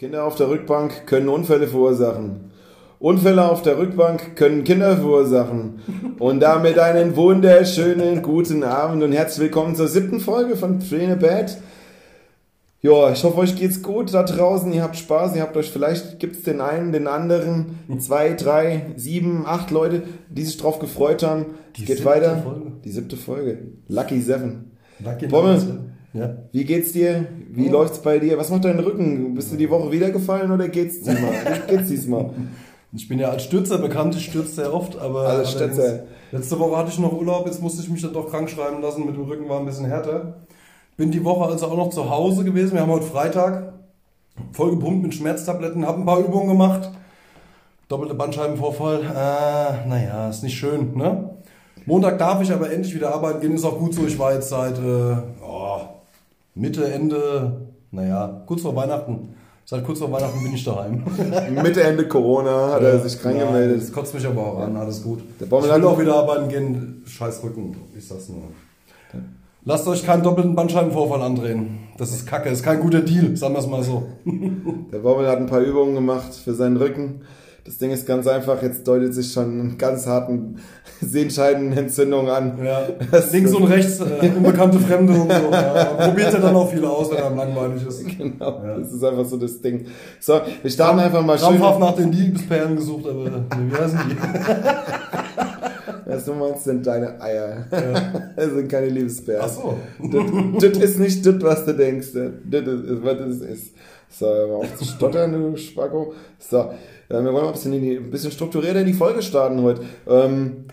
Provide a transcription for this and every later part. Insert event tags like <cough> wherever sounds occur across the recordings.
Kinder auf der Rückbank können Unfälle verursachen. Unfälle auf der Rückbank können Kinder verursachen. Und damit einen wunderschönen guten Abend und herzlich willkommen zur siebten Folge von Train a Bad. Ja, ich hoffe, euch geht's gut da draußen. Ihr habt Spaß. Ihr habt euch vielleicht gibt's den einen, den anderen, zwei, drei, sieben, acht Leute, die sich drauf gefreut haben. Die es geht siebte weiter. Folge. Die siebte Folge. Lucky Seven. Lucky Bommel. Ja. Wie geht's dir? Wie Ja. läuft's bei dir? Was macht dein Rücken? Bist du die Woche wieder gefallen oder geht's diesmal? <laughs> Wie geht's diesmal? Ich bin ja als Stürzer bekannt, ich stürze sehr oft, aber Als allerdings- Stürzer. letzte Woche hatte ich noch Urlaub, jetzt musste ich mich dann doch krank schreiben lassen, mit dem Rücken war ein bisschen härter. Bin die Woche also auch noch zu Hause gewesen, wir haben heute Freitag, voll gepumpt mit Schmerztabletten, habe ein paar Übungen gemacht, doppelte Bandscheibenvorfall, äh, naja, ist nicht schön, ne? Montag darf ich aber endlich wieder arbeiten gehen, ist auch gut so, ich war jetzt seit äh, oh, Mitte, Ende, naja, kurz vor Weihnachten, seit kurz vor Weihnachten bin ich daheim. <laughs> Mitte, Ende Corona hat er sich krank Ja, gemeldet. Das kotzt mich aber auch an, alles gut. Der ich will hat- auch wieder arbeiten gehen. Scheiß Rücken, ich sag's nur. Lasst euch keinen doppelten Bandscheibenvorfall andrehen. Das ist kacke, ist kein guter Deal, sagen wir es mal so. Der Bommel hat ein paar Übungen gemacht für seinen Rücken. Das Ding ist ganz einfach, jetzt deutet sich schon einen ganz harten <laughs> Sehenscheidenentzündung an. Ja. Das- Links und <laughs> rechts, äh, unbekannte Fremde und so. Ja. Probiert er dann auch viel aus, wenn er langweilig ist. Genau, Ja. das ist einfach so das Ding. So, wir starten einfach mal schön. Nach den Liebesperlen gesucht, aber wie heißen die? <laughs> Was du meinst, sind deine Eier. Das <laughs> sind keine Liebesbären. Ach so. Das, das ist nicht das, was du denkst. Das ist, was das ist. So, auf zu stottern, du Spacko. So, äh, wir wollen mal ein bisschen, die, ein bisschen strukturierter in die Folge starten heute. Ähm,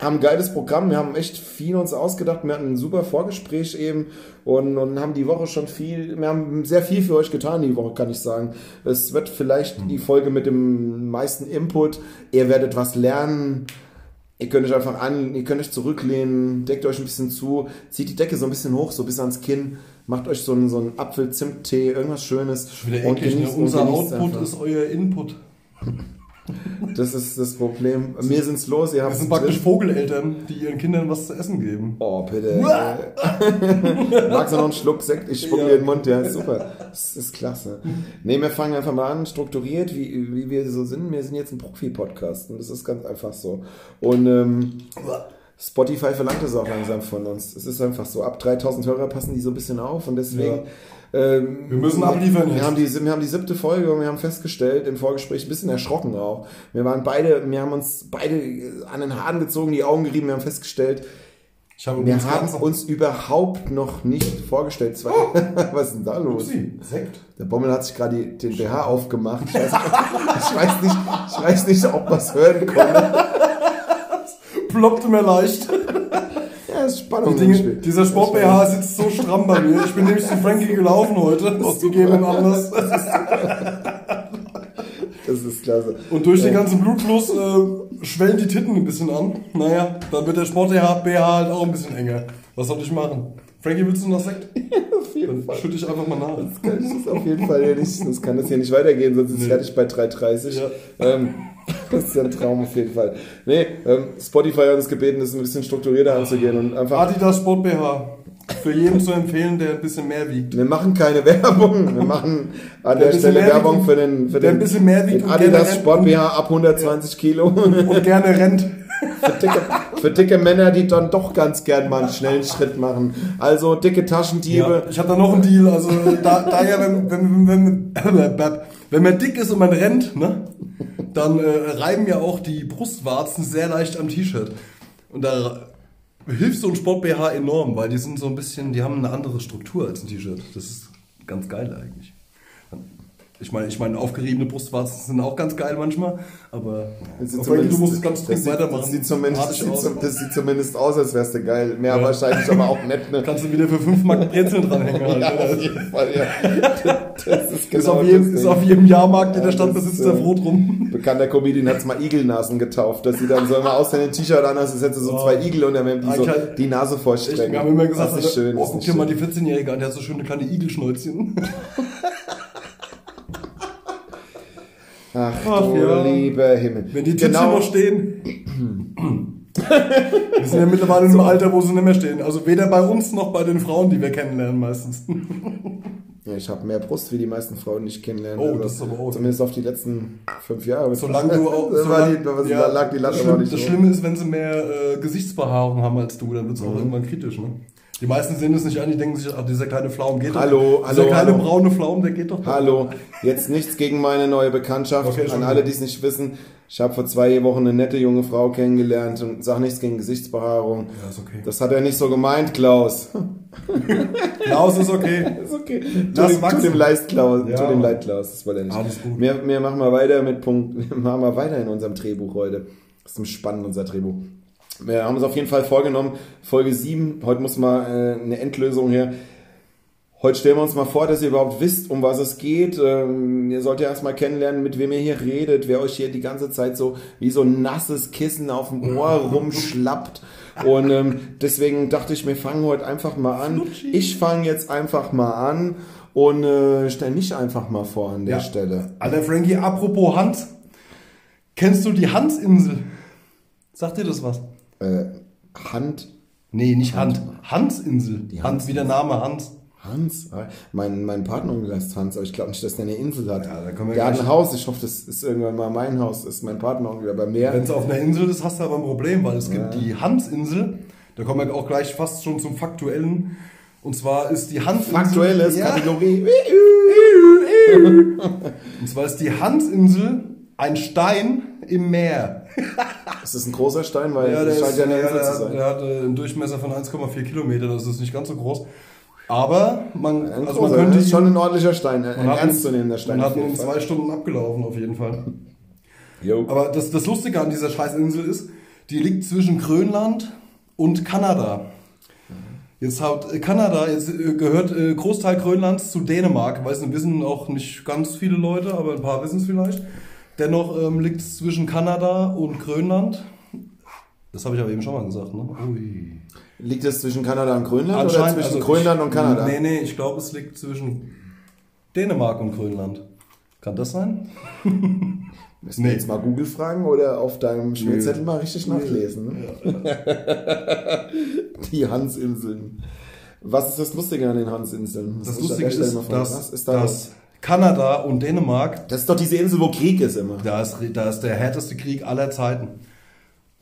haben ein geiles Programm, wir haben echt viel uns ausgedacht, wir hatten ein super Vorgespräch eben und, und haben die Woche schon viel, wir haben sehr viel für euch getan die Woche, kann ich sagen. Es wird vielleicht die Folge mit dem meisten Input, ihr werdet was lernen, Ihr könnt euch einfach an, ihr könnt euch zurücklehnen, deckt euch ein bisschen zu, zieht die Decke so ein bisschen hoch, so bis ans Kinn, macht euch so einen, so einen Apfel-Zimt-Tee, irgendwas Schönes. Wieder eklig, ne? Unser Output einfach. ist euer Input. Das ist das Problem. Mir sind's los, ihr habt sind praktisch Vogeleltern, die ihren Kindern was zu essen geben. Oh, bitte. <laughs> Magst du noch einen Schluck Sekt? Ich spuck Ja. dir den Mund, ja, ist super. Das ist klasse. Nee, wir fangen einfach mal an, strukturiert, wie, wie wir so sind. Wir sind jetzt ein Profi-Podcast und das ist ganz einfach so. Und ähm, Spotify verlangt es auch langsam von uns. Es ist einfach so. Ab 3000 Hörer passen die so ein bisschen auf und deswegen. Ähm, Wir müssen abliefern Wir jetzt. haben, die, wir haben die siebte Folge und wir haben festgestellt im Vorgespräch, ein bisschen erschrocken auch. Wir waren beide, wir haben uns beide an den Haaren gezogen, die Augen gerieben, wir haben festgestellt, habe wir haben uns überhaupt noch nicht vorgestellt. Zwei, <laughs> was ist denn da los? Upsi, Sekt. Der Bommel hat sich gerade die- den BH aufgemacht. Ich weiß, <laughs> ich weiß nicht, ich weiß nicht, ob man es hören konnte. <laughs> Ploppte mir leicht. Ja, ist Spannung Dinge, dieser Sport BH sitzt so stramm bei mir. Ich bin nämlich zu Frankie gelaufen heute, aus gegebenen Anlass. Das ist klasse. Und durch den ganzen Blutfluss äh, schwellen die Titten ein bisschen an. Naja, dann wird der Sport BH halt auch ein bisschen enger. Was soll ich machen? Frankie, willst du noch Sekt? <laughs> Auf jeden Dann Fall. schütte ich einfach mal nach. Das kann ich das auf jeden Fall hier nicht, das kann das hier nicht weitergehen, sonst ist es Nee. fertig bei 3,30. Ja. Ähm, das ist ja ein Traum auf jeden Fall. Nee, ähm, Spotify hat uns gebeten, das ein bisschen strukturierter anzugehen und einfach Adidas Sport BH. Für jeden zu empfehlen, der ein bisschen mehr wiegt. Wir machen keine Werbung, wir machen an Der der Stelle Werbung wiegt für den, für der den, ein bisschen mehr wiegt den Adidas Sport BH ab 120 Kilo. Und gerne rennt. <laughs> für, dicke, für dicke Männer, die dann doch ganz gern mal einen schnellen Schritt machen. Also dicke Taschendiebe. Ja, ich habe da noch einen Deal. Also da, da ja, wenn, wenn, wenn, wenn, wenn man dick ist und man rennt, ne, dann äh, reiben ja auch die Brustwarzen sehr leicht am T-Shirt. Und da hilft so ein Sport-BH enorm, weil die sind so ein bisschen, die haben eine andere Struktur als ein T-Shirt. Das ist ganz geil eigentlich. Ich meine, ich meine, aufgeriebene Brustwarzen sind auch ganz geil manchmal, aber Frankie, du musst es ganz sieht- weitermachen. Das sieht, zumindest, das, sieht, aus. zum- das sieht zumindest aus, als wärst du geil. Mehr Ja. wahrscheinlich aber auch nicht. Ne? Kannst du wieder für 5 Mark Brezeln dranhängen. Halt, <laughs> Ja, auf jeden Fall, ja. Das ist Ist, genau auf jedem, ist auf jedem Jahrmarkt in der Stadt das besitzt ist, der äh, Brot rum. Bekannter Comedian hat es mal Igelnasen getauft, dass sie dann so immer aussehen, ein T-Shirt an, als hätte so Oh. zwei Igel und dann die so Eigentlich- die Nase Ich, vorstrecken. wir haben immer gesagt, das ist schön. oh, guck ist dir mal die 14-Jährige an, der hat so schöne kleine Igelschnäuzchen. Ach, Ach, du ja. lieber Himmel. Wenn die Tütchen genau, noch stehen. wir sind ja mittlerweile in einem Alter, wo sie nicht mehr stehen. Also weder bei uns noch bei den Frauen, die wir kennenlernen meistens. <laughs> Ich habe mehr Brust wie die meisten Frauen, die ich kennenlerne. Oh, das ist aber auch- Zumindest auf die letzten fünf Jahre. Solange du auch. <laughs> Solange- die, ja, lag die Latte Schlimme, nicht das so. Schlimme ist, wenn sie mehr äh, Gesichtsbehaarung haben als du, dann wird es Mhm. auch irgendwann kritisch. Ne? Die meisten sehen es nicht an, die denken sich, ach, dieser kleine Pflaum geht Hallo, doch. Dieser hallo, kleine hallo. braune Pflaum, der geht doch. Hallo, jetzt nichts gegen meine neue Bekanntschaft. Okay, An alle, die es nicht wissen. Ich habe vor zwei Wochen eine nette junge Frau kennengelernt und sag nichts gegen Gesichtsbehaarung. Ja, ist okay. Das hat er nicht so gemeint, Klaus. <laughs> Klaus ist okay. <laughs> ist okay. Lass Tu dem, dem leid, Klaus. Ja. Tu dem leid, Klaus. Das wollte er nicht. Alles gut. Wir, wir machen mal weiter mit Punkt. <laughs> Wir machen mal weiter in unserem Drehbuch heute. Das ist ein spannend, unser Drehbuch. Wir haben uns auf jeden Fall vorgenommen, Folge 7, heute muss mal äh, eine Endlösung her. Heute stellen wir uns mal vor, dass ihr überhaupt wisst, um was es geht. Ähm, ihr sollt ja erstmal kennenlernen, mit wem ihr hier redet, wer euch hier die ganze Zeit so wie so ein nasses Kissen auf dem Ohr <laughs> rumschlappt. Und ähm, deswegen dachte ich, wir fangen heute einfach mal an. Ich fange jetzt einfach mal an und äh, stell mich einfach mal vor an der Ja. Stelle. Alter Frankie, apropos Hans. Kennst du die Hansinsel? Sagt dir das was? Äh, Hand Nee, nicht Hand. Hansinsel. Hans, wie der Name Hans. Hans? Mein, mein Partneronkel heißt Hans, aber ich glaube nicht, dass der eine Insel hat. Ja, da können wir der hat ein Haus, ich hoffe, das ist irgendwann mal mein Haus, ist mein Partneronkel, aber mehr. Wenn es auf einer Insel ist, hast du aber ein Problem, weil es gibt die Hansinsel. Da kommen wir auch gleich fast schon zum Faktuellen. Und zwar ist die Hansinsel. Aktuelles Ja. Kategorie. <laughs> Und zwar ist die Hansinsel ein Stein im Meer. <laughs> Ist das ein großer Stein, weil Ja, der, scheint ist, ja eine ja, Insel der, zu hat, sein. der hat äh, einen Durchmesser von 1,4 Kilometer, das ist nicht ganz so groß. Aber man, Ein also großer, man könnte das ist schon ein ordentlicher Stein, ein ernstzunehmender Stein. Man hat ihn in zwei Stunden abgelaufen, auf jeden Fall. Jo. Aber das, das Lustige an dieser Scheißinsel ist, die liegt zwischen Grönland und Kanada. Jetzt hat äh, Kanada, jetzt äh, gehört Großteil Grönlands zu Dänemark. Weiß nicht, wissen auch nicht ganz viele Leute, aber ein paar wissen es vielleicht. Dennoch ähm, liegt es zwischen Kanada und Grönland. Das habe ich aber eben schon mal gesagt, ne? Ui. Liegt es zwischen Kanada und Grönland oder Anscheinend, zwischen also Grönland ich, und Kanada? Nee, nee, ich glaube, es liegt zwischen Dänemark und Grönland. Kann das sein? <laughs> Müssen wir Nee. jetzt mal Google fragen oder auf deinem Schmierzettel mal richtig nachlesen? Ne? <laughs> Die Hansinseln. Was ist das Lustige an den Hansinseln? Das an Lustige ist, dass, Was ist da los? dass Kanada und Dänemark, Das ist doch diese Insel, wo Krieg ist immer. da ist, da ist der härteste Krieg aller Zeiten.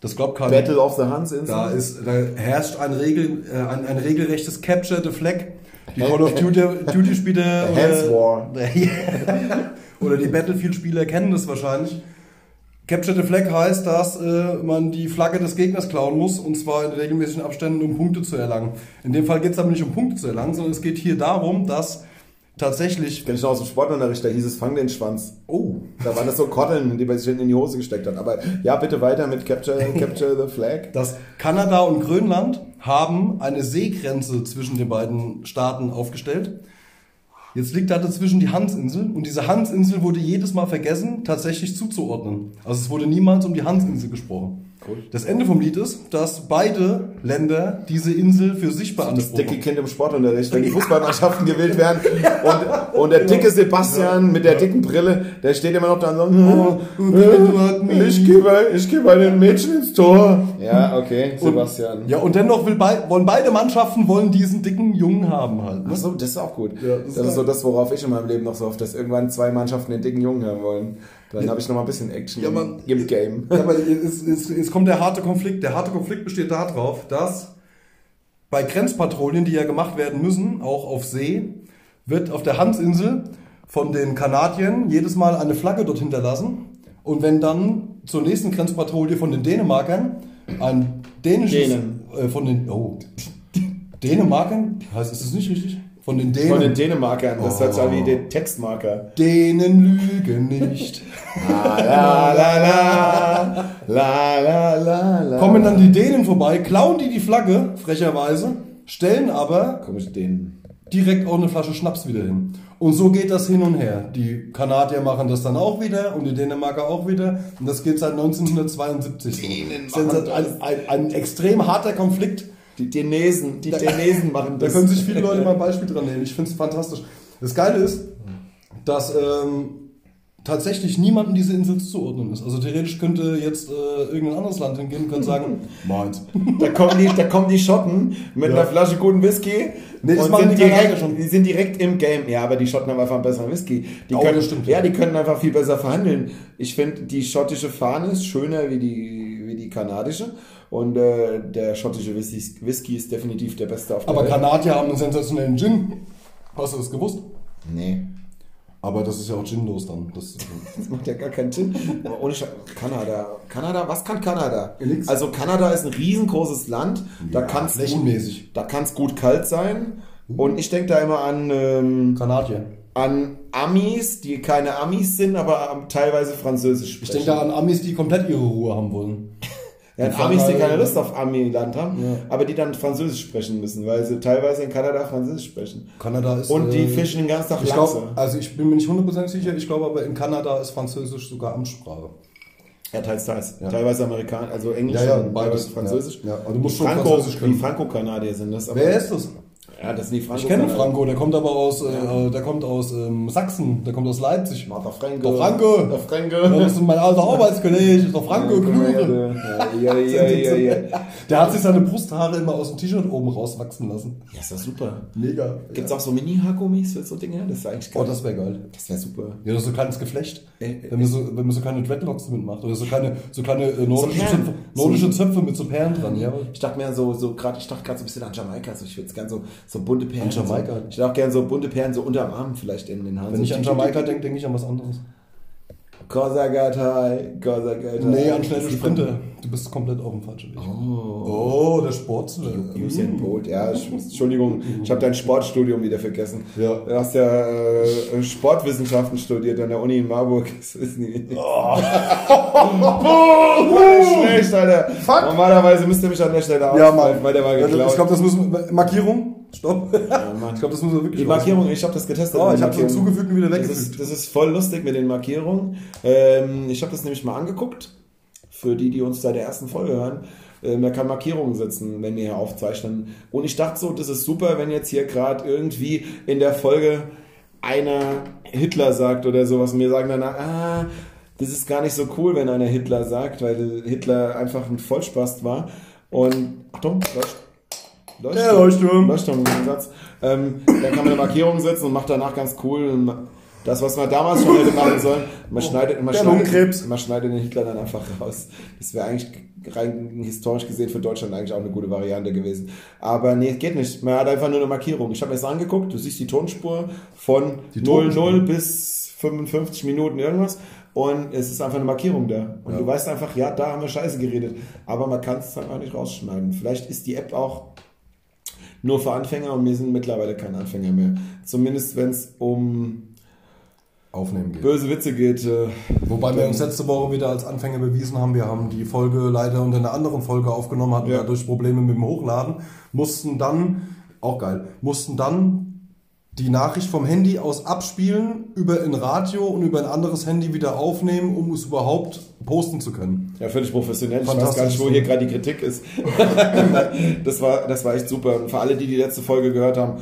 Das glaubt keiner. Battle of the Hansinseln. Da, ist, da herrscht ein, Regel, äh, ein, ein regelrechtes Capture the Flag. Die Call of Duty, Duty Spieler Hands War. <laughs> oder die Battlefield-Spieler kennen das wahrscheinlich. Capture the Flag heißt, dass äh, man die Flagge des Gegners klauen muss und zwar in regelmäßigen Abständen, um Punkte zu erlangen. In dem Fall geht es aber nicht um Punkte zu erlangen, sondern es geht hier darum, dass tatsächlich. Kenn ich noch aus dem Sportunterricht, da hieß es, fang den Schwanz. Oh, Da waren das so Kotteln, die man sich hinten in die Hose gesteckt hat. Aber ja, bitte weiter mit Capture, <laughs> Capture the Flag. dass Kanada und Grönland haben eine Seegrenze zwischen den beiden Staaten aufgestellt. Jetzt liegt da dazwischen die Hansinsel und diese Hansinsel wurde jedes Mal vergessen, tatsächlich zuzuordnen. Also es wurde niemals um die Hansinsel gesprochen. Cool. Das Ende vom Lied ist, dass beide Länder diese Insel für sich Das dicke. Kind im Sportunterricht, wenn die Fußballmannschaften gewählt werden und, und der dicke Sebastian mit der dicken Brille, der steht immer noch da und so, "Äh, ich gehe bei, ich geh bei den Mädchen ins Tor. Ja, okay, Sebastian. Ja, und dennoch will bei, wollen beide Mannschaften wollen diesen dicken Jungen haben halt. Ne? Ach so, das ist auch gut. Ja, das, das ist ist so das, worauf ich in meinem Leben noch so hoffe, dass irgendwann zwei Mannschaften den dicken Jungen haben wollen. Dann habe ich noch mal ein bisschen Action Ja, man- im Game. <laughs> Ja, aber jetzt, jetzt, jetzt kommt der harte Konflikt. Der harte Konflikt besteht darauf, dass bei Grenzpatrouillen, die ja gemacht werden müssen, auch auf See, wird auf der Hansinsel von den Kanadiern jedes Mal eine Flagge dort hinterlassen. Und wenn dann zur nächsten Grenzpatrouille von den Dänemarkern ein dänisches, Dänen. äh, von den, oh, Dänemarkern, heißt, ist das nicht richtig? Von den Dänen. Von den Dänemarkern, das Oh. sich an wie den Textmarker. Dänen lügen nicht. <laughs> La la la la, la la la. Kommen dann die Dänen vorbei, klauen die die Flagge, frecherweise, stellen aber Komische Dänen. direkt auch eine Flasche Schnaps wieder hin. Und so geht das hin und her. Die Kanadier machen das dann auch wieder und die Dänemarker auch wieder. Und das geht seit 1972 so. Dänen Das ist ein, ein, ein extrem harter Konflikt. Die Dänesen, die Dänesen machen Da das. können sich viele Leute mal ein Beispiel dran nehmen. Ich finde es fantastisch. Das Geile ist, dass ähm, tatsächlich niemandem diese Insel zuzuordnen ist. Also theoretisch könnte jetzt äh, irgendein anderes Land hingehen und könnte sagen, <laughs> meins. Da kommen die, da kommen die Schotten mit Ja. einer Flasche guten Whisky Nee, das und machen sind die direkt, schon. die sind direkt im Game. Ja, aber die Schotten haben einfach einen besseren Whisky. Die Oh, können, stimmt. Ja, die können einfach viel besser verhandeln. Ich finde, die schottische Fahne ist schöner wie die, wie die kanadische. Und äh, der schottische Whisky, Whisky ist definitiv der beste auf der Aber Welt. Kanadier haben einen sensationellen Gin. Hast du das gewusst? Nee, Aber das ist ja auch ginlos dann. Das, das macht ja gar keinen. Aber Ohne Sche Kanada. Kanada, was kann Kanada? Nix. Also Kanada ist ein riesengroßes Land. Da Ja, kann es flächenmäßig. gut, da kann's gut kalt sein. Und ich denke da immer an, ähm, Kanadier. an Amis, die keine Amis sind, aber ähm, teilweise Französisch sprechen. Ich denke da an Amis, die komplett ihre Ruhe haben wollen. Ja, die Amis, die keine Lust auf Ami-Land haben, Ja. aber die dann Französisch sprechen müssen, weil sie teilweise in Kanada Französisch sprechen. Kanada ist. Und die äh, fischen den ganzen Tag Ich Lachse. glaube, also ich bin mir nicht hundertprozentig sicher, ich glaube aber in Kanada ist Französisch sogar Amtssprache. Ja, teils, teils. Ja. Teilweise Amerikanisch, also Englisch Ja, ja, und beides. teilweise Französisch. Ja, ja. Du musst die schon Französisch die können. Franco-Kanadier sind das. Wer ist das? Ja, das sind die franco Ich kenne Franco, der kommt aber aus, äh, der kommt aus ähm, Sachsen, der kommt aus Leipzig. Der Franco. Der Franco. Der Das Franco. ist mein alter Arbeitskollege, der Franco. Ja, ja, ja, ja, ja. Der hat sich seine Brusthaare immer aus dem T-Shirt oben rauswachsen lassen. Ja, ist das super. Mega. Gibt's auch so Mini-Haargummis für so Dinge? Das ist eigentlich Oh, geil. das wäre geil. das wäre super. Ja, das ist so ein kleines Geflecht. Äh, wenn, man so, wenn man so kleine Dreadlocks mitmacht. Oder so kleine, so kleine äh, nordische, Perlen. Zöpfe, nordische Zöpfe mit so Perlen dran. Ja, Ich dachte mir so, so gerade, ich dachte gerade so ein bisschen an Jamaika. So, ich würde gerne so, so bunte Perlen. An Jamaika? So, ich dachte auch gerne so bunte Perlen so unterm Arm vielleicht in den Haaren. Wenn so ich an Jamaika denke, denke ich an was anderes. Cosa Gatai, Cosa Gatai. Nee, an schnelle Sprinter. Du bist komplett auf dem falschen Weg. Oh. Oh, der Sportsler. Usain Bolt, ja, <laughs> Entschuldigung, ich habe dein Sportstudium wieder vergessen. Ja. Du hast ja äh, Sportwissenschaften studiert an der Uni in Marburg. <laughs> Das ist nie. Oh. <laughs> Schlecht, Alter. Fuck. Normalerweise müsste mich an der Stelle Ja, ausfallen, Mann. weil der war geklaut. Ich glaube, das müssen wir. Markierung? Stopp. Mann. Ich glaube, das müssen wir wirklich Die Markierung, ich habe das getestet. Oh, ich habe so Markierung. hinzugefügt und wieder Das weggefügt. ist, das ist voll lustig mit den Markierungen. Ähm, ich habe das nämlich mal angeguckt. Für die, die uns seit der ersten Folge hören. Ähm, da kann Markierungen setzen, wenn wir hier aufzeichnen. Und ich dachte so, das ist super, wenn jetzt hier gerade irgendwie in der Folge einer Hitler sagt oder sowas. Und wir sagen dann, ah, das ist gar nicht so cool, wenn einer Hitler sagt, weil Hitler einfach ein Vollspast war. Und, Achtung, Leucht, Leuchtturm. Der Leuchtturm. Leuchtturm Gegensatz. Ähm, da kann man eine Markierung setzen und macht danach ganz cool das, was man damals schon hätte machen sollen. Man schneidet, man schneidet, man schneidet den Hitler dann einfach raus. Das wäre eigentlich rein historisch gesehen für Deutschland eigentlich auch eine gute Variante gewesen. Aber nee, geht nicht. Man hat einfach nur eine Markierung. Ich habe mir das angeguckt. Du siehst die Tonspur von Die 00 Tonspur. bis 55 Minuten irgendwas. Und es ist einfach eine Markierung da. Und Ja. du weißt einfach, ja, da haben wir Scheiße geredet. Aber man kann es einfach nicht rausschneiden. Vielleicht ist die App auch nur für Anfänger und wir sind mittlerweile keine Anfänger mehr. Zumindest wenn es um Aufnehmen geht. böse Witze geht. Äh, Wobei wir uns letzte Woche wieder als Anfänger bewiesen haben, wir haben die Folge leider unter einer anderen Folge aufgenommen, hatten Ja. dadurch Probleme mit dem Hochladen, mussten dann, auch geil, mussten dann die Nachricht vom Handy aus abspielen, über ein Radio und über ein anderes Handy wieder aufnehmen, um es überhaupt posten zu können. ja, völlig professionell. Ich weiß gar nicht, wo hier gerade die Kritik ist. <laughs> das, war, das war echt super. Und für alle, die die letzte Folge gehört haben,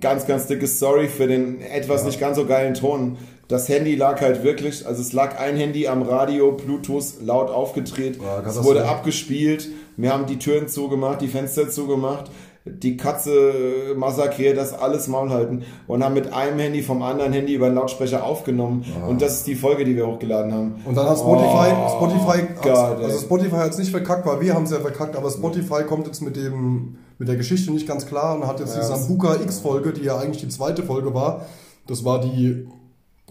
ganz, ganz dickes Sorry für den etwas nicht ganz so geilen Ton. Das Handy lag halt wirklich, also es lag ein Handy am Radio, Bluetooth laut aufgedreht. Ja, es wurde abgespielt. Wir haben die Türen zugemacht, die Fenster zugemacht. Die Katze massakriert, das alles Maul halten und haben mit einem Handy vom anderen Handy über den Lautsprecher aufgenommen. Und das ist die Folge, die wir hochgeladen haben. Und dann hat Spotify, Oh, Spotify, ey. also Spotify hat es nicht verkackt, weil wir haben es ja verkackt, aber Spotify kommt jetzt mit dem, mit der Geschichte nicht ganz klar und hat jetzt Ja, die Sambuka X Folge, die ja eigentlich die zweite Folge war. Das war die,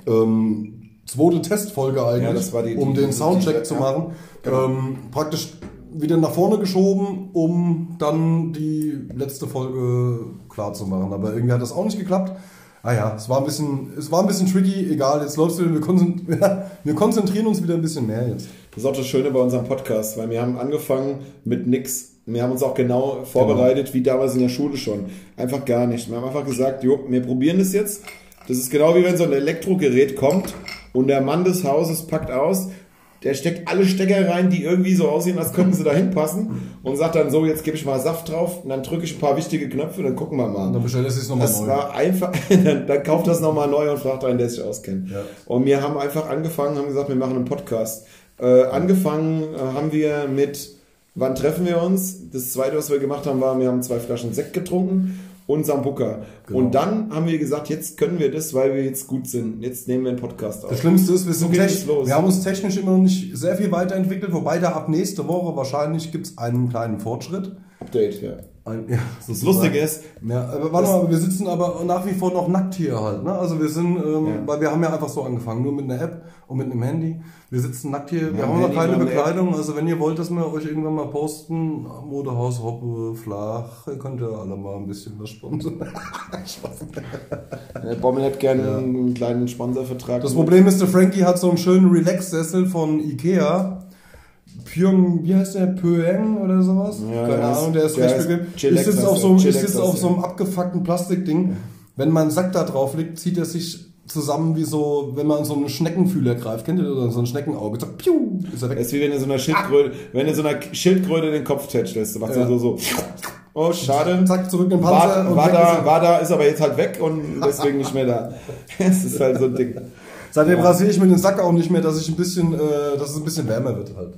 ähm, zweite Testfolge eigentlich, Ja, die- um die- den Soundcheck die- zu ja. machen. Genau. Ähm, praktisch wieder nach vorne geschoben, um dann die letzte Folge klar zu machen. Aber irgendwie hat das auch nicht geklappt. Ah ja, es war ein bisschen, es war ein bisschen tricky. Egal, jetzt läuft's wieder. Wir, <laughs> wir konzentrieren uns wieder ein bisschen mehr jetzt. Das ist auch das Schöne bei unserem Podcast, weil wir haben angefangen mit nix. Wir haben uns auch genau vorbereitet, wie damals in der Schule schon. Einfach gar nicht. Wir haben einfach gesagt, jo, wir probieren das jetzt. Das ist genau wie wenn so ein Elektrogerät kommt und der Mann des Hauses packt aus. Der steckt alle Stecker rein, die irgendwie so aussehen, als könnten sie da hinpassen und sagt dann so, jetzt gebe ich mal Saft drauf und dann drücke ich ein paar wichtige Knöpfe, dann gucken wir mal. Dann bestellt es sich nochmal Das neu. war einfach, <laughs> dann, dann kauft das nochmal neu und fragt einen, der sich auskennt. Ja. Und wir haben einfach angefangen, haben gesagt, wir machen einen Podcast. Äh, angefangen äh, haben wir mit, wann treffen wir uns? Das zweite, was wir gemacht haben, war, wir haben zwei Flaschen Sekt getrunken und Sambuka. Genau. Und dann haben wir gesagt, jetzt können wir das, weil wir jetzt gut sind. Jetzt nehmen wir einen Podcast Das auf. Schlimmste ist, wir, sind los. wir haben uns technisch immer noch nicht sehr viel weiterentwickelt, wobei da ab nächste Woche wahrscheinlich gibt es einen kleinen Fortschritt. Update, ja. Ein, ja, <laughs> Das Lustige ist, Ja, aber warte mal, wir sitzen aber nach wie vor noch nackt hier halt. Ne? Also wir sind, ähm, Ja. weil wir haben ja einfach so angefangen, nur mit einer App und mit einem Handy. Wir sitzen nackt hier, wir Ja, haben noch keine wir Bekleidung. Also wenn ihr wollt, dass wir euch irgendwann mal posten, Modehaus, Hoppe, Flach, ihr könnt ja alle mal ein bisschen was sponsern. <laughs> der Bommel hätte gerne einen kleinen Sponsorvertrag. Das Problem ist, der Frankie hat so einen schönen Relax-Sessel von Ikea. Pyong, wie heißt der? Pöeng oder sowas? Ja, Keine Ahnung, der ist recht bequem. Ich sitze auf, so, einem- ich heißt auf so einem abgefuckten Plastikding. Wenn mein Sack da drauf liegt, zieht er sich zusammen wie so, wenn man so einen Schneckenfühler greift. Kennt ihr das? So ein Schneckenauge. Zack, piu, ist er weg. Das ist wie wenn du so einer Schildkröte, wenn du so einer Schildkröte den Kopf tätschelst. Du machst Ja. so, so, oh, schade. Zack, zurück in den Panzer. War, war, da, war da, ist aber jetzt halt weg und deswegen nicht mehr da. <laughs> Es ist halt so ein Ding. Seitdem rasiere ich mir den Sack auch nicht mehr, dass ich ein bisschen, äh, dass es ein bisschen wärmer wird halt.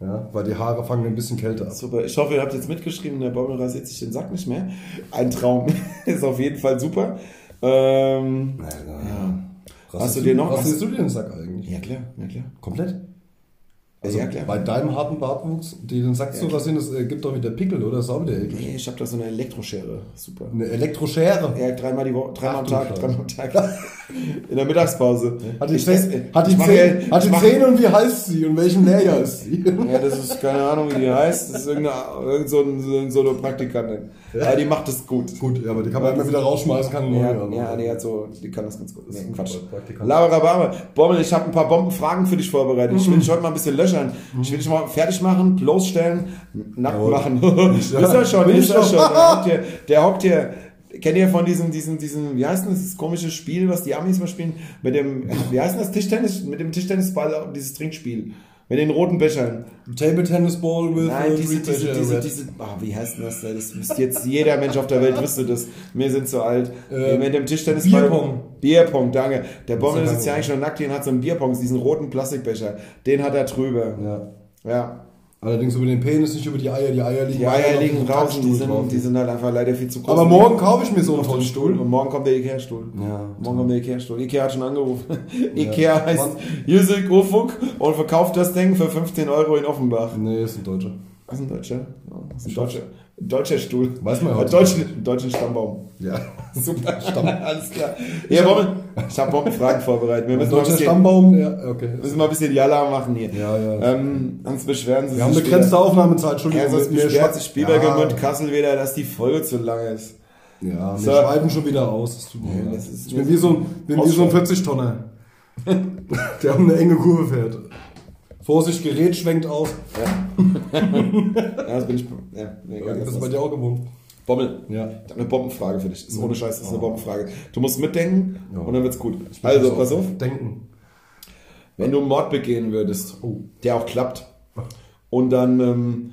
Ja, weil die Haare fangen ein bisschen kälter an. Super. Ich hoffe, ihr habt jetzt mitgeschrieben, der Bommel rasiert sich den Sack nicht mehr. Ein Traum. <laughs> ist auf jeden Fall super. Ähm, Ja. Hast du dir noch was- Rasierst du dir den Sack eigentlich? ja, klar, ja, klar. Komplett? Also ja, klar. bei deinem harten Bartwuchs, die den Sack zu rasieren, das äh, gibt doch wieder Pickel, oder? Das ist auch wieder eklig. Nee, ich habe da so eine Elektroschere. Super. Eine Elektroschere. Ja, dreimal die Woche, dreimal am du Tag, dreimal am Tag. In der Mittagspause. Hat die, Ich Zähne, hat die, Zähne, ja- hat die Zähne und wie heißt sie? Und welchen Lehrjahr ist sie? Ja, das ist keine Ahnung, wie die heißt. Das ist irgendeine, irgend so, ein, so, so eine Praktikantin. Ja, die macht das gut. Gut, ja, aber die kann man immer wieder rausschmeißen, kann Ja, neu ja, die hat so, die kann das ganz gut. Nee, Quatsch. Praktikant. Laberababa. Bommel, ich habe ein paar Bombenfragen für dich vorbereitet. Ich will dich heute mal ein bisschen löchern. Ich will dich mal fertig machen, bloßstellen, nackt Jawohl. machen. <laughs> ist er schon, Bin ist er doch. schon. Der hockt hier, der hockt hier. Kennt ihr von diesem, diesem, diesem, wie heißt denn das, das komische Spiel, was die Amis mal spielen? Mit dem, wie heißt denn das, Tischtennis? Mit dem Tischtennisball, dieses Trinkspiel. Mit den roten Bechern. Table Tennis Ball with Nein, äh, diese, diese, diese, diese, ah, wie heißt denn das? Das wüsste jetzt jeder Mensch auf der Welt wüsste das. Wir sind zu alt. Äh, mit dem Tischtennisball. Bierpong. Bierpong, danke. Der Bommel ist ja sitzt ja eigentlich schon nackt, den hat so einen Bierpong, diesen roten Plastikbecher. Den hat er drüber. Ja. Ja. Allerdings über den Penis, nicht über die Eier. Die Eier liegen, Die Eier liegen draußen, die Kackstuhl drauf. sind, die sind halt einfach leider viel zu groß. Aber morgen kaufe ich mir so einen tollen Stuhl. Und morgen kommt der Ikea-Stuhl. Ja, Morgen kommt der Ikea-Stuhl. Ikea hat schon angerufen. <laughs> Ikea heißt Jüsik Ufuk und verkauft das Ding für 15 Euro in Offenbach. Nee, ist ein Deutscher. Was ist ein Deutscher? Ja, das ist ein Deutscher. Deutscher Stuhl. Weiß man heute. deutschen, deutschen Stammbaum. Ja. <laughs> Super. Alles klar. Ja, Bomben. Ich habe Bombenfragen vorbereitet. Wir müssen mal, deutscher bisschen, Stammbaum, ja, okay. müssen mal ein bisschen Jalla machen hier. Ja, ja. Ähm, sonst beschweren sie Wir haben begrenzte. Aufnahmezeit, Entschuldigung. Ja, sonst wir- wir beschwert sich Spielberger ja, Kassel wieder, dass die Folge zu lang ist. Ja, wir So. schreiben schon wieder aus. Das tut mir Ja, leid. das ist- ich bin wie so ein, bin wie so ein 40-Tonner, <laughs> der um eine enge Kurve fährt. Vorsicht, Gerät schwenkt aus. <laughs> Ja, das bin ich. Ja, nee, Das ist bei dir auch gewohnt. Bommel. Ja. Ich habe eine Bombenfrage für dich. Das ist ohne Scheiß, das ist eine Bombenfrage. Du musst mitdenken Ja. und dann wird's gut. Also, pass auf. Denken. Wenn du einen Mord begehen würdest, Oh. der auch klappt, und dann, ähm,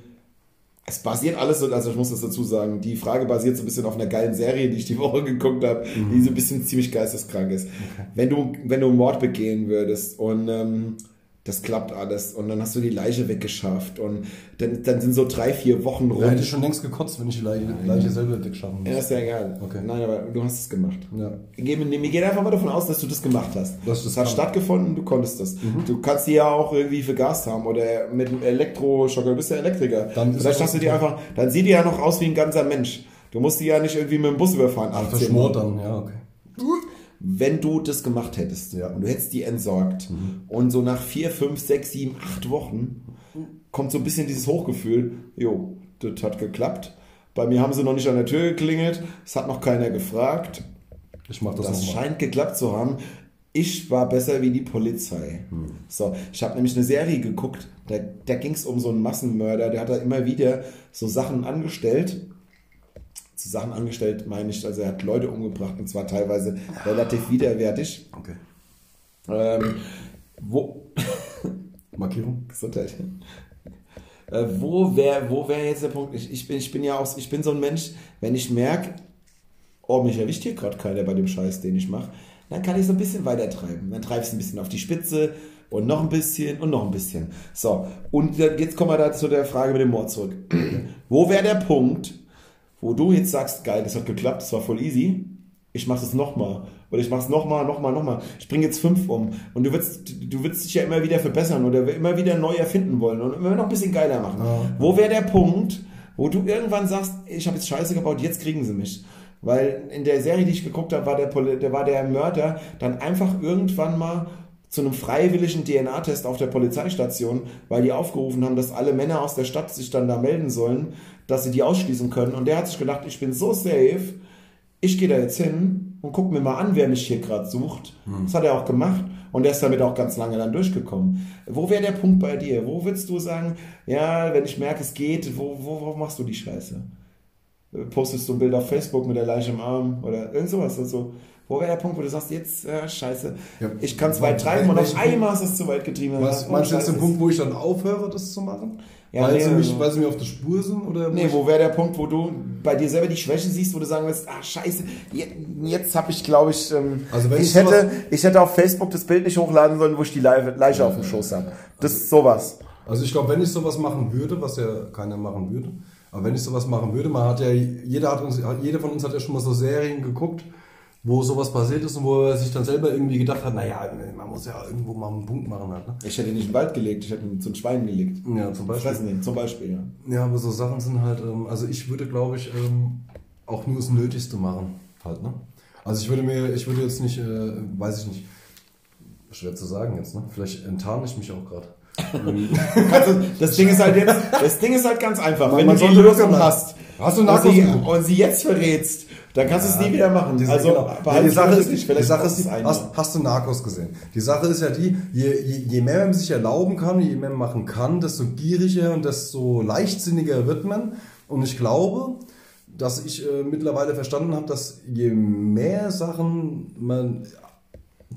es basiert alles so, also ich muss das dazu sagen, die Frage basiert so ein bisschen auf einer geilen Serie, die ich die Woche <laughs> geguckt habe, die so ein bisschen ziemlich geisteskrank ist. Wenn du, wenn du einen Mord begehen würdest und ähm, das klappt alles und dann hast du die Leiche weggeschafft und dann, dann sind so drei, vier Wochen rum. Da hätte ich schon längst gekotzt, wenn ich die Leiche, Leiche selber wegschaffen ja, muss. ist ja egal. Okay. Nein, aber du hast es gemacht. Ja. Mir geht einfach mal davon aus, dass du das gemacht hast. Das das hat kann. stattgefunden, du konntest das. Mhm. Du kannst die ja auch irgendwie vergast haben oder mit einem Elektroschocker, du bist ja Elektriker. Dann Vielleicht hast du die einfach, dann sieht die ja noch aus wie ein ganzer Mensch. Du musst die ja nicht irgendwie mit dem Bus überfahren. 18 Verschmort dann, ja, okay. Wenn du das gemacht hättest Ja. Mhm. und du hättest die entsorgt und so nach vier, fünf, sechs, sieben, acht Wochen kommt so ein bisschen dieses Hochgefühl, jo, das hat geklappt. Bei mir haben sie noch nicht an der Tür geklingelt, es hat noch keiner gefragt. Ich mach das, Das scheint geklappt zu haben. Ich war besser wie die Polizei. So, ich habe nämlich eine Serie geguckt, da, da ging es um so einen Massenmörder, der hat da immer wieder so Sachen angestellt. Zu Sachen angestellt meine ich, also er hat Leute umgebracht und zwar teilweise relativ widerwärtig. Okay. Ähm, wo, Markierung. Gesundheit. Äh, wo wäre wo wär jetzt der Punkt? Ich, ich, bin, ich bin ja auch, ich bin so ein Mensch, wenn ich merke, oh, mich erwischt hier gerade keiner bei dem Scheiß, den ich mache, dann kann ich so ein bisschen weiter treiben. Dann treibe ich es ein bisschen auf die Spitze und noch ein bisschen und noch ein bisschen. So, und jetzt kommen wir da zu der Frage mit dem Mord zurück. <clears throat> wo wäre der Punkt, wo du jetzt sagst, geil, das hat geklappt, das war voll easy, ich mache es nochmal. Oder ich mache es nochmal, nochmal, nochmal. Ich bringe jetzt fünf um. Und du willst, du willst dich ja immer wieder verbessern oder immer wieder neu erfinden wollen und immer noch ein bisschen geiler machen. Ja. Wo wäre der Punkt, wo du irgendwann sagst, ich habe jetzt Scheiße gebaut, jetzt kriegen sie mich. Weil in der Serie, die ich geguckt habe, war der, Poli der, war der Mörder dann einfach irgendwann mal zu einem freiwilligen DNA-Test auf der Polizeistation, weil die aufgerufen haben, dass alle Männer aus der Stadt sich dann da melden sollen, dass sie die ausschließen können. Und der hat sich gedacht, ich bin so safe, ich gehe da jetzt hin und gucke mir mal an, wer mich hier gerade sucht. Das hat er auch gemacht und er ist damit auch ganz lange dann durchgekommen. Wo wäre der Punkt bei dir? Wo würdest du sagen, ja, wenn ich merke, es geht, wo, wo, wo machst du die Scheiße? Postest du ein Bild auf Facebook mit der Leiche im Arm oder irgend sowas? Also, wo wäre der Punkt, wo du sagst, jetzt, ja, scheiße, Ja, ich kann es weit treiben und auf einmal ist es zu weit getrieben. Was, Oh, meinst du jetzt den Punkt, wo ich dann aufhöre, das zu machen? Ja, weil, nee, sie mich, also- weil sie mir auf der Spur sind? Oder Nee, wo wäre der Punkt, wo du bei dir selber die Schwäche siehst, wo du sagen wirst, ah scheiße, je- jetzt habe ich, glaube ich, ähm, Also wenn ich, hätte, ich hätte auf Facebook das Bild nicht hochladen sollen, wo ich die Le Leiche auf dem Schoß habe. Das ist sowas. Also ich glaube, wenn ich sowas machen würde, was ja keiner machen würde, aber wenn ich sowas machen würde, man hat ja, jeder hat uns, jeder von uns hat ja schon mal so Serien geguckt, wo sowas passiert ist und wo er sich dann selber irgendwie gedacht hat, naja, man muss ja irgendwo mal einen Punkt machen halt, ne? Ich hätte nicht in den Wald gelegt, ich hätte ihn zum Schwein gelegt. Ja, zum Beispiel. Fressen den, zum Beispiel, ja. Ja, aber so Sachen sind halt, ähm, also ich würde, glaube ich, ähm, auch nur das Nötigste machen, halt, ne? Also ich würde mir, ich würde jetzt nicht, äh, weiß ich nicht, schwer zu sagen jetzt, ne? Vielleicht enttarne ich mich auch gerade. <laughs> Also, das Ding ist halt jetzt, das Ding ist halt ganz einfach. Man- Wenn man du die sollte Lösung hast Hast du und Narcos sie, und sie jetzt verrätst, dann kannst du es nie wieder machen. Die, also, genau. ja, die Sache ist, nicht, die Sache ist die, hast, hast du Narcos gesehen? Die Sache ist ja die, je, je, je mehr man sich erlauben kann, je mehr man machen kann, desto gieriger und desto leichtsinniger wird man. Und ich glaube, dass ich äh, mittlerweile verstanden habe, dass je mehr Sachen man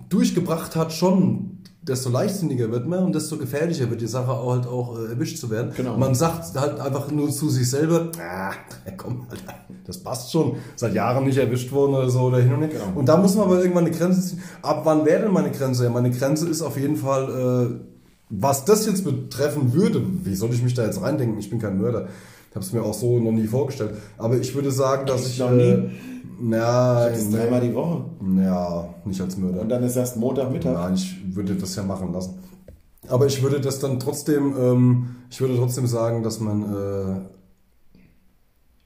durchgebracht hat schon, desto leichtsinniger wird man und desto gefährlicher wird die Sache auch halt auch äh, erwischt zu werden. Genau. Man sagt halt einfach nur zu sich selber, ah, <laughs> komm, Alter, das passt schon. Seit Jahren nicht erwischt worden oder so oder hin und her. Genau. Und da muss man aber irgendwann eine Grenze ziehen. Ab wann wäre denn meine Grenze? Ja, meine Grenze ist auf jeden Fall, äh, was das jetzt betreffen würde, wie soll ich mich da jetzt reindenken? Ich bin kein Mörder. Ich habe es mir auch so noch nie vorgestellt. Aber ich würde sagen, dass Ich ich... äh, na, Das dreimal die Woche. ja, nicht als Mörder. Und dann ist erst Montagmittag. Nein, ich würde das ja machen lassen. Aber ich würde das dann trotzdem, ähm, ich würde trotzdem sagen, dass man äh,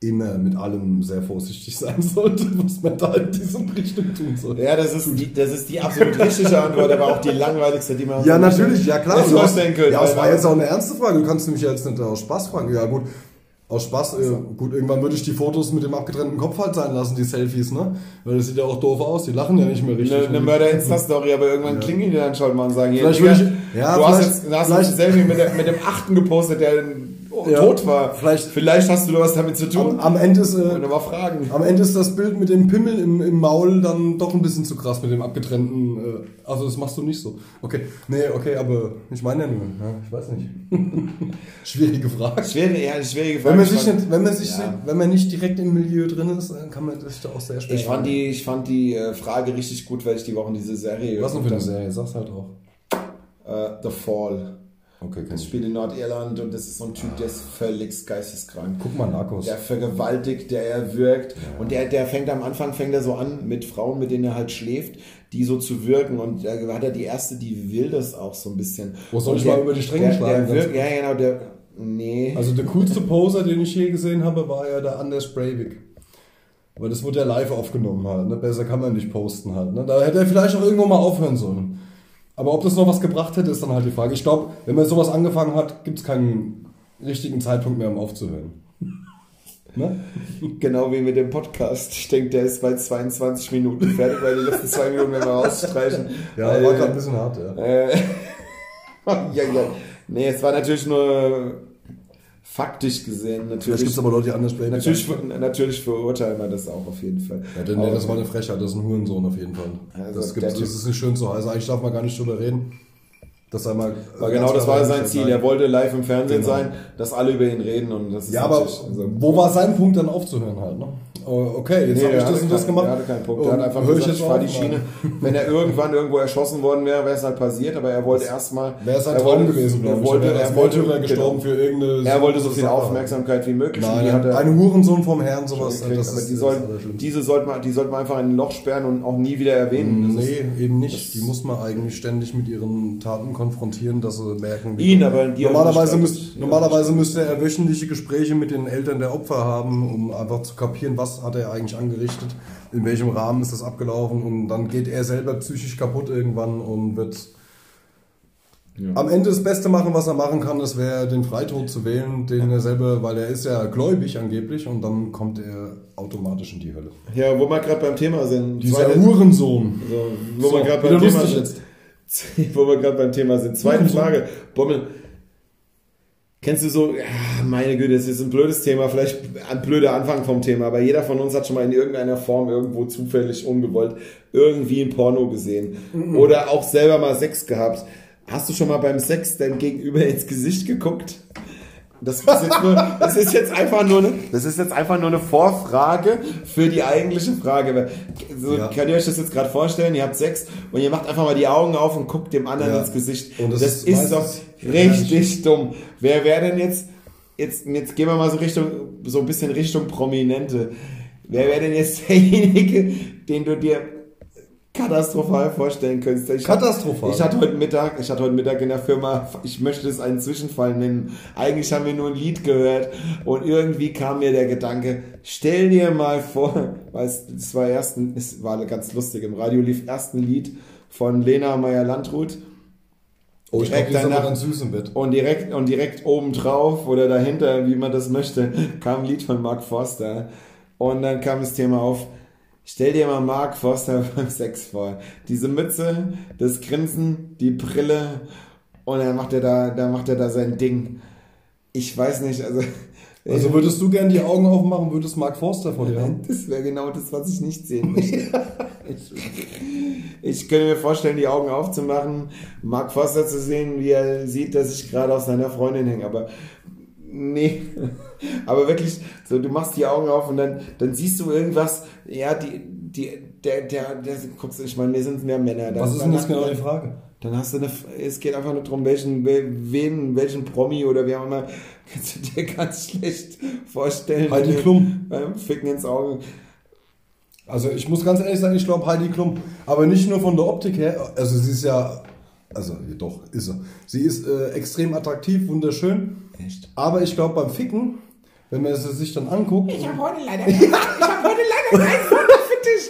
immer mit allem sehr vorsichtig <laughs> sein sollte, was man da in diesem Richtung tun soll. Ja, das ist, die, das ist die absolut richtige Antwort, aber auch die langweiligste, die man Ja, natürlich, ja klar. Das Du hast, können. ja, weil- war jetzt auch eine ernste Frage. Du kannst mich ja jetzt nicht aus Spaß fragen. Ja, gut. Aus Spaß, äh, gut, irgendwann würde ich die Fotos mit dem abgetrennten Kopf halt sein lassen, die Selfies, ne? Weil das sieht ja auch doof aus, die lachen ja nicht mehr richtig. eine, eine Mörder-Insta-Story, aber irgendwann klingeln die dann schon mal und sagen, hier, Vielleicht Digga, würde ich- ja, du hast jetzt du hast ein Selfie mit, mit dem Achten gepostet, der Ja, tot war. vielleicht- vielleicht hast du da was damit zu tun. am, am Ende ist, äh, mal fragen. Am Ende ist das Bild mit dem Pimmel im, im Maul dann doch ein bisschen zu krass mit dem abgetrennten. Äh, also das machst du nicht so. Okay, nee, okay, aber ich meine ja nur, ja, ich weiß nicht. <laughs> Schwierige Frage. Schwere, ja, schwierige Frage. Wenn man Ich sich nicht, wenn man sich, Ja. wenn man nicht direkt im Milieu drin ist, dann kann man sich da auch sehr schwer. Ich fand die, ich fand die äh, Frage richtig gut, weil ich die Woche diese Serie Was denn für eine Serie? Sag's halt auch. Äh, The Fall. Okay, kenn Das spielt in Nordirland und das ist so ein Typ, der ist völlig geisteskrank. Guck mal Narcos. Der vergewaltigt, der erwürgt. Und der, der fängt am Anfang fängt er so an mit Frauen, mit denen er halt schläft, die so zu wirken. Und da hat er die erste, die will das auch so ein bisschen. Wo soll Und ich der- mal über die Stränge der, schlagen, Der wirkt, ja, genau, der. Nee. Also der coolste Poser, den ich je gesehen habe, war ja der Anders Breivik. Aber das wurde ja live aufgenommen halt, ne? Besser kann man nicht posten halt, ne? Da hätte er vielleicht auch irgendwo mal aufhören sollen. Aber ob das noch was gebracht hätte, ist dann halt die Frage. Ich glaube, wenn man sowas angefangen hat, gibt es keinen richtigen Zeitpunkt mehr, um aufzuhören. <laughs> Ne? Genau wie mit dem Podcast. Ich denke, der ist bei 22 Minuten fertig, weil die letzten zwei Minuten werden wir rausstreichen. <laughs> Ja, weil, war gerade ein bisschen hart, ja. Äh, <laughs> ja, ja. Nee, es war natürlich nur faktisch gesehen. Natürlich, gibt es aber Leute, die Anders Breivik natürlich, natürlich verurteilen wir das auch auf jeden Fall. Ja, denn, nee, das war eine Frechheit, das ist ein Hurensohn auf jeden Fall. Also das, Typ- das ist nicht schön so. Also eigentlich darf man gar nicht drüber reden. Dass mal, Weil genau das war sein Ziel. Er wollte live im Fernsehen genau. sein, dass alle über ihn reden und das ist Ja, aber also wo war sein Punkt dann aufzuhören halt, ne? Oh, okay, jetzt nee, habe ich das und das gemacht. Er hatte keinen Punkt. Er hat einfach gesagt, ich fahre die Schiene. <laughs> Wenn er irgendwann irgendwo erschossen worden wäre, wäre es halt passiert, aber er wollte erstmal. Wäre es ein Traum gewesen, glaube ich. Wollte, er wollte, er gestorben genau. für irgendeine. Er wollte so viel Aufmerksamkeit wie möglich. Nein, ein Hurensohn vom Herrn, sowas. Das die soll, diese sollte man, die sollte man einfach in ein Loch sperren und auch nie wieder erwähnen. Das nee, eben nicht. Die muss man eigentlich ständig mit ihren Taten konfrontieren, dass sie merken, wie. Ihn, aber die normalerweise, müsst, normalerweise müsste er wöchentliche Gespräche mit den Eltern der Opfer haben, um einfach zu kapieren, was hat er eigentlich angerichtet in welchem Rahmen ist das abgelaufen und dann geht er selber psychisch kaputt irgendwann und wird ja. am Ende das Beste machen, was er machen kann, das wäre den Freitod zu wählen, den er selber, weil er ist ja gläubig angeblich und dann kommt er automatisch in die Hölle. Ja, wo wir gerade beim Thema sind. Dieser Zweite, Hurensohn. So, wo so, wir gerade beim Thema sind. <laughs> Wo wir gerade beim Thema sind. Zweite Frage. Bommel, Kennst du so, ja, meine Güte, das ist ein blödes Thema, vielleicht ein blöder Anfang vom Thema, aber jeder von uns hat schon mal in irgendeiner Form irgendwo zufällig ungewollt irgendwie ein Porno gesehen mhm. oder auch selber mal Sex gehabt. Hast du schon mal beim Sex dein Gegenüber ins Gesicht geguckt? Das ist, jetzt nur, das ist jetzt einfach nur eine, das ist jetzt einfach nur eine Vorfrage für die eigentliche Frage. So, ja. Könnt ihr euch das jetzt gerade vorstellen? Ihr habt Sex und ihr macht einfach mal die Augen auf und guckt dem anderen ja. ins Gesicht. Und das, das ist, ist doch richtig dumm. Wer wäre denn jetzt, jetzt, jetzt gehen wir mal so Richtung, so ein bisschen Richtung Prominente. Wer wäre denn jetzt <laughs> derjenige, den du dir katastrophal vorstellen könntest. Ich katastrophal. Hatte, ich hatte heute Mittag, ich hatte heute Mittag in der Firma, ich möchte es einen Zwischenfall nennen. Eigentlich haben wir nur ein Lied gehört und irgendwie kam mir der Gedanke, stell dir mal vor, weil es war erst, es war ganz lustig, im Radio lief erst ein Lied von Lena Meyer-Landrut. Oh, ich direkt glaub, danach, ganz süß im Bett. Und direkt, und direkt obendrauf oder dahinter, wie man das möchte, <laughs> kam ein Lied von Mark Forster. Und dann kam das Thema auf, Stell dir mal Mark Forster <laughs> beim Sex vor. Diese Mütze, das Grinsen, die Brille und dann macht er da, da macht er da sein Ding. Ich weiß nicht, also. <laughs> Also würdest du gern die Augen aufmachen, würdest Mark Forster vor dir haben? <laughs> Das wäre genau das, was ich nicht sehen möchte. ich, ich könnte mir vorstellen, die Augen aufzumachen, Mark Forster zu sehen, wie er sieht, dass ich gerade aus seiner Freundin hänge. Aber nee. Aber wirklich, so du machst die Augen auf und dann, dann siehst du irgendwas, ja, die, die, der, der, der, guckst, ich meine, wir sind mehr Männer. Dann, Was ist denn jetzt genau die Frage? Dann hast du eine, es geht einfach nur darum, welchen, wen, welchen Promi oder wie auch immer, kannst du dir ganz schlecht vorstellen. Heidi Klum. Beim Ficken ins Auge. Also ich muss ganz ehrlich sagen, ich glaube Heidi Klum. Aber nicht nur von der Optik her, also sie ist ja, also doch, ist sie. Sie ist äh, extrem attraktiv, wunderschön. Echt? Aber ich glaube beim Ficken wenn man es sich dann anguckt. Ich habe heute leider, ich habe heute leider.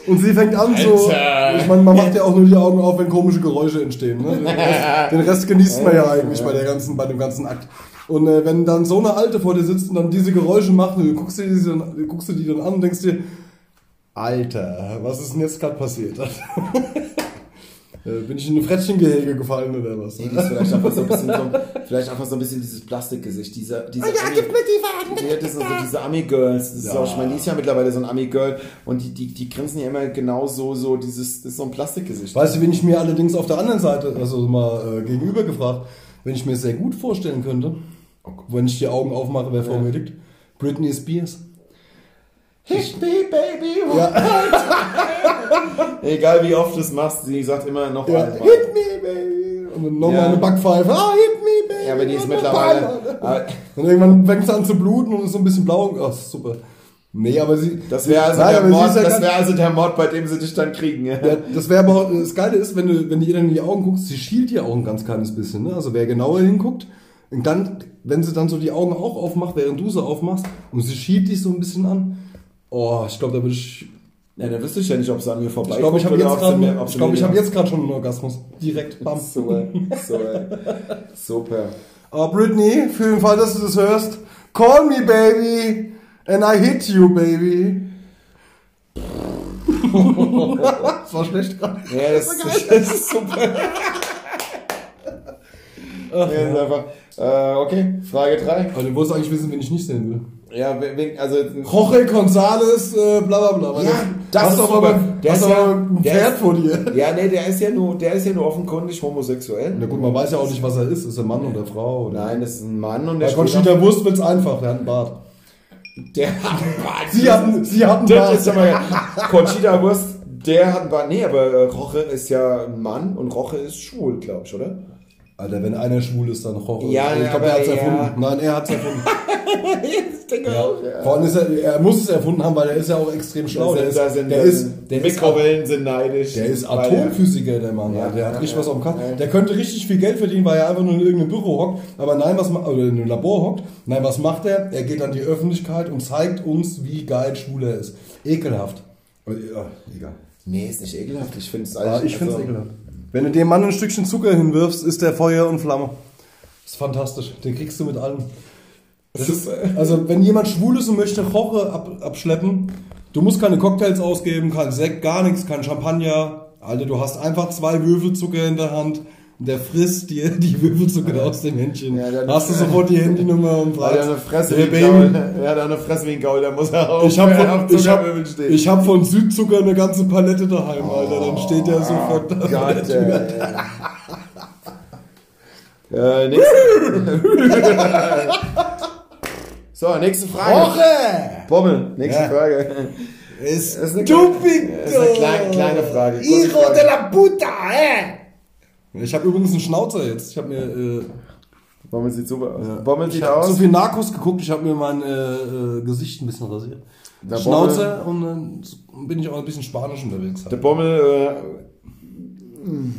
Und sie fängt an so, ich meine, man macht ja auch nur die Augen auf, wenn komische Geräusche entstehen. Ne? Den, Rest, den, Rest, genießt man ja eigentlich bei der ganzen, bei dem ganzen Akt. Und äh, wenn dann so eine Alte vor dir sitzt und dann diese Geräusche macht, du guckst, dir die dann, guckst du die dann an und denkst dir, Alter, was ist denn jetzt gerade passiert? <laughs> Äh, bin ich in ein Frettchengehege gefallen oder was? Nee, das vielleicht einfach so ein bisschen, so, vielleicht einfach so ein bisschen dieses Plastikgesicht, dieser, dieser. Oh ja, Ami, gib mir die Wagen, das sind so diese Ami-Girls. Ja. ich meine, die ist ja mittlerweile so ein Ami-Girl und die, die, die grinsen ja immer genau so, so dieses, das ist so ein Plastikgesicht. Weißt du, wenn ich mir allerdings auf der anderen Seite, also mal äh, gegenüber gefragt, wenn ich mir sehr gut vorstellen könnte, wenn ich die Augen aufmache, wer ja. vor mir liegt, Britney Spears. Hit me, baby, ja. <laughs> Egal wie oft du es machst, sie sagt immer noch ja. einmal. Hit me, baby. Und dann nochmal ja. eine Backpfeife. Ah, hit me, baby. Ja, aber die ist mittlerweile... Und irgendwann fängt sie an zu bluten und ist so ein bisschen blau. Ach, super. Nee, aber sie. Das wäre also, der Mord, ja das wär also der Mord, bei dem sie dich dann kriegen. Ja. ja das wäre aber das Geile ist, wenn du, wenn du ihr dann in die Augen guckst, sie schielt die Augen ganz kleines bisschen. Ne? Also wer genauer hinguckt, und dann, wenn sie dann so die Augen auch aufmacht, während du sie aufmachst, und sie schielt dich so ein bisschen an, Oh, ich glaube, da würde ich. Ja, da wüsste ich ja nicht, ob es an mir vorbei Ich glaube, ich habe jetzt gerade glaub, ich hab jetzt schon einen Orgasmus. Direkt. <laughs> Bam. So, so, super. Oh, Britney, für den Fall, dass du das hörst, call me, baby, and I hit you, baby. <laughs> das war schlecht gerade. Ja, das, das, ist, <laughs> das ist super. Ach, ja, ja. Einfach, äh, okay, Frage 3. Aber du wolltest eigentlich wissen, wen ich nicht sehen will. Ja, also. Jorge González, äh, bla bla bla. Ja, Das hast ist doch aber, Der hast ist ja- aber ein der Pferd ist- vor dir. Ja, nee, der ist ja nur, der ist ja nur offenkundig homosexuell. Na gut, man weiß ja auch nicht, was er ist. Ist er Mann oder Frau? Oder? Nein, das ist ein Mann und Bei der steht Conchita Wurst wird's einfach, der hat einen Bart. der hat einen <laughs> Bart. Sie hatten, sie hatten Das Bart. ist aber Conchita Wurst, der hat einen Bart. Nee, aber Roche ist ja ein Mann und Roche ist schwul, glaube ich, oder? Alter, wenn einer schwul ist, dann Roche. Ja, ich glaube, er hat's ja. erfunden. Nein, er hat's erfunden. <laughs> ich denke auch, ja. Vor allem ist er, er muss es erfunden haben, weil er ist ja auch extrem schlau. Da Der sind, ist, sind, der ist, sind der ist, Mikrowellen sind neidisch. der ist er- Atomphysiker, der Mann. Ja, der hat ja, richtig ja. was auf dem Kasten. Ja. Der könnte richtig viel Geld verdienen, weil er einfach nur in irgendeinem Büro hockt. Aber nein, was oder in einem Labor hockt. Nein, was macht er? Er geht an die Öffentlichkeit und zeigt uns, wie geil schwul er ist. Ekelhaft. Ja, egal. Nee, ist nicht ekelhaft. Ich finde es Ja, ich finde es ekelhaft. Wenn du dem Mann ein Stückchen Zucker hinwirfst, ist der Feuer und Flamme. Das ist fantastisch. Den kriegst du mit allem. Ist, also, wenn jemand schwul ist und möchte Roche ab, abschleppen, du musst keine Cocktails ausgeben, kein Sekt, gar nichts, kein Champagner. Alter, du hast einfach zwei Würfelzucker in der Hand der frisst dir die Würfelzucker aus dem Händchen. Ja, der- hast du sofort die Handynummer und Weil er eine Fresse Hey, wie Gaul. Er hat eine Fresse wie ein Gaul, da muss er auch Ich habe auf von, ich hab, ich hab von Südzucker eine ganze Palette daheim, Alter. Dann steht der sofort da. Oh Gott, <laughs> äh, nächste. <laughs> so, nächste Frage. Roche! Bommel, nächste Ja. Frage. Es ist eine stupido. kleine- ist eine kleine- kleine Frage. Hijo de la puta, eh! Ich habe übrigens einen Schnauzer jetzt. Ich habe mir äh, Bommel sieht super aus. Bommel ich sieht hab aus. so viel Narcos geguckt, ich habe mir mein äh, äh, Gesicht ein bisschen rasiert. Der Schnauzer und dann bin ich auch ein bisschen spanisch unterwegs. Der Bommel, äh,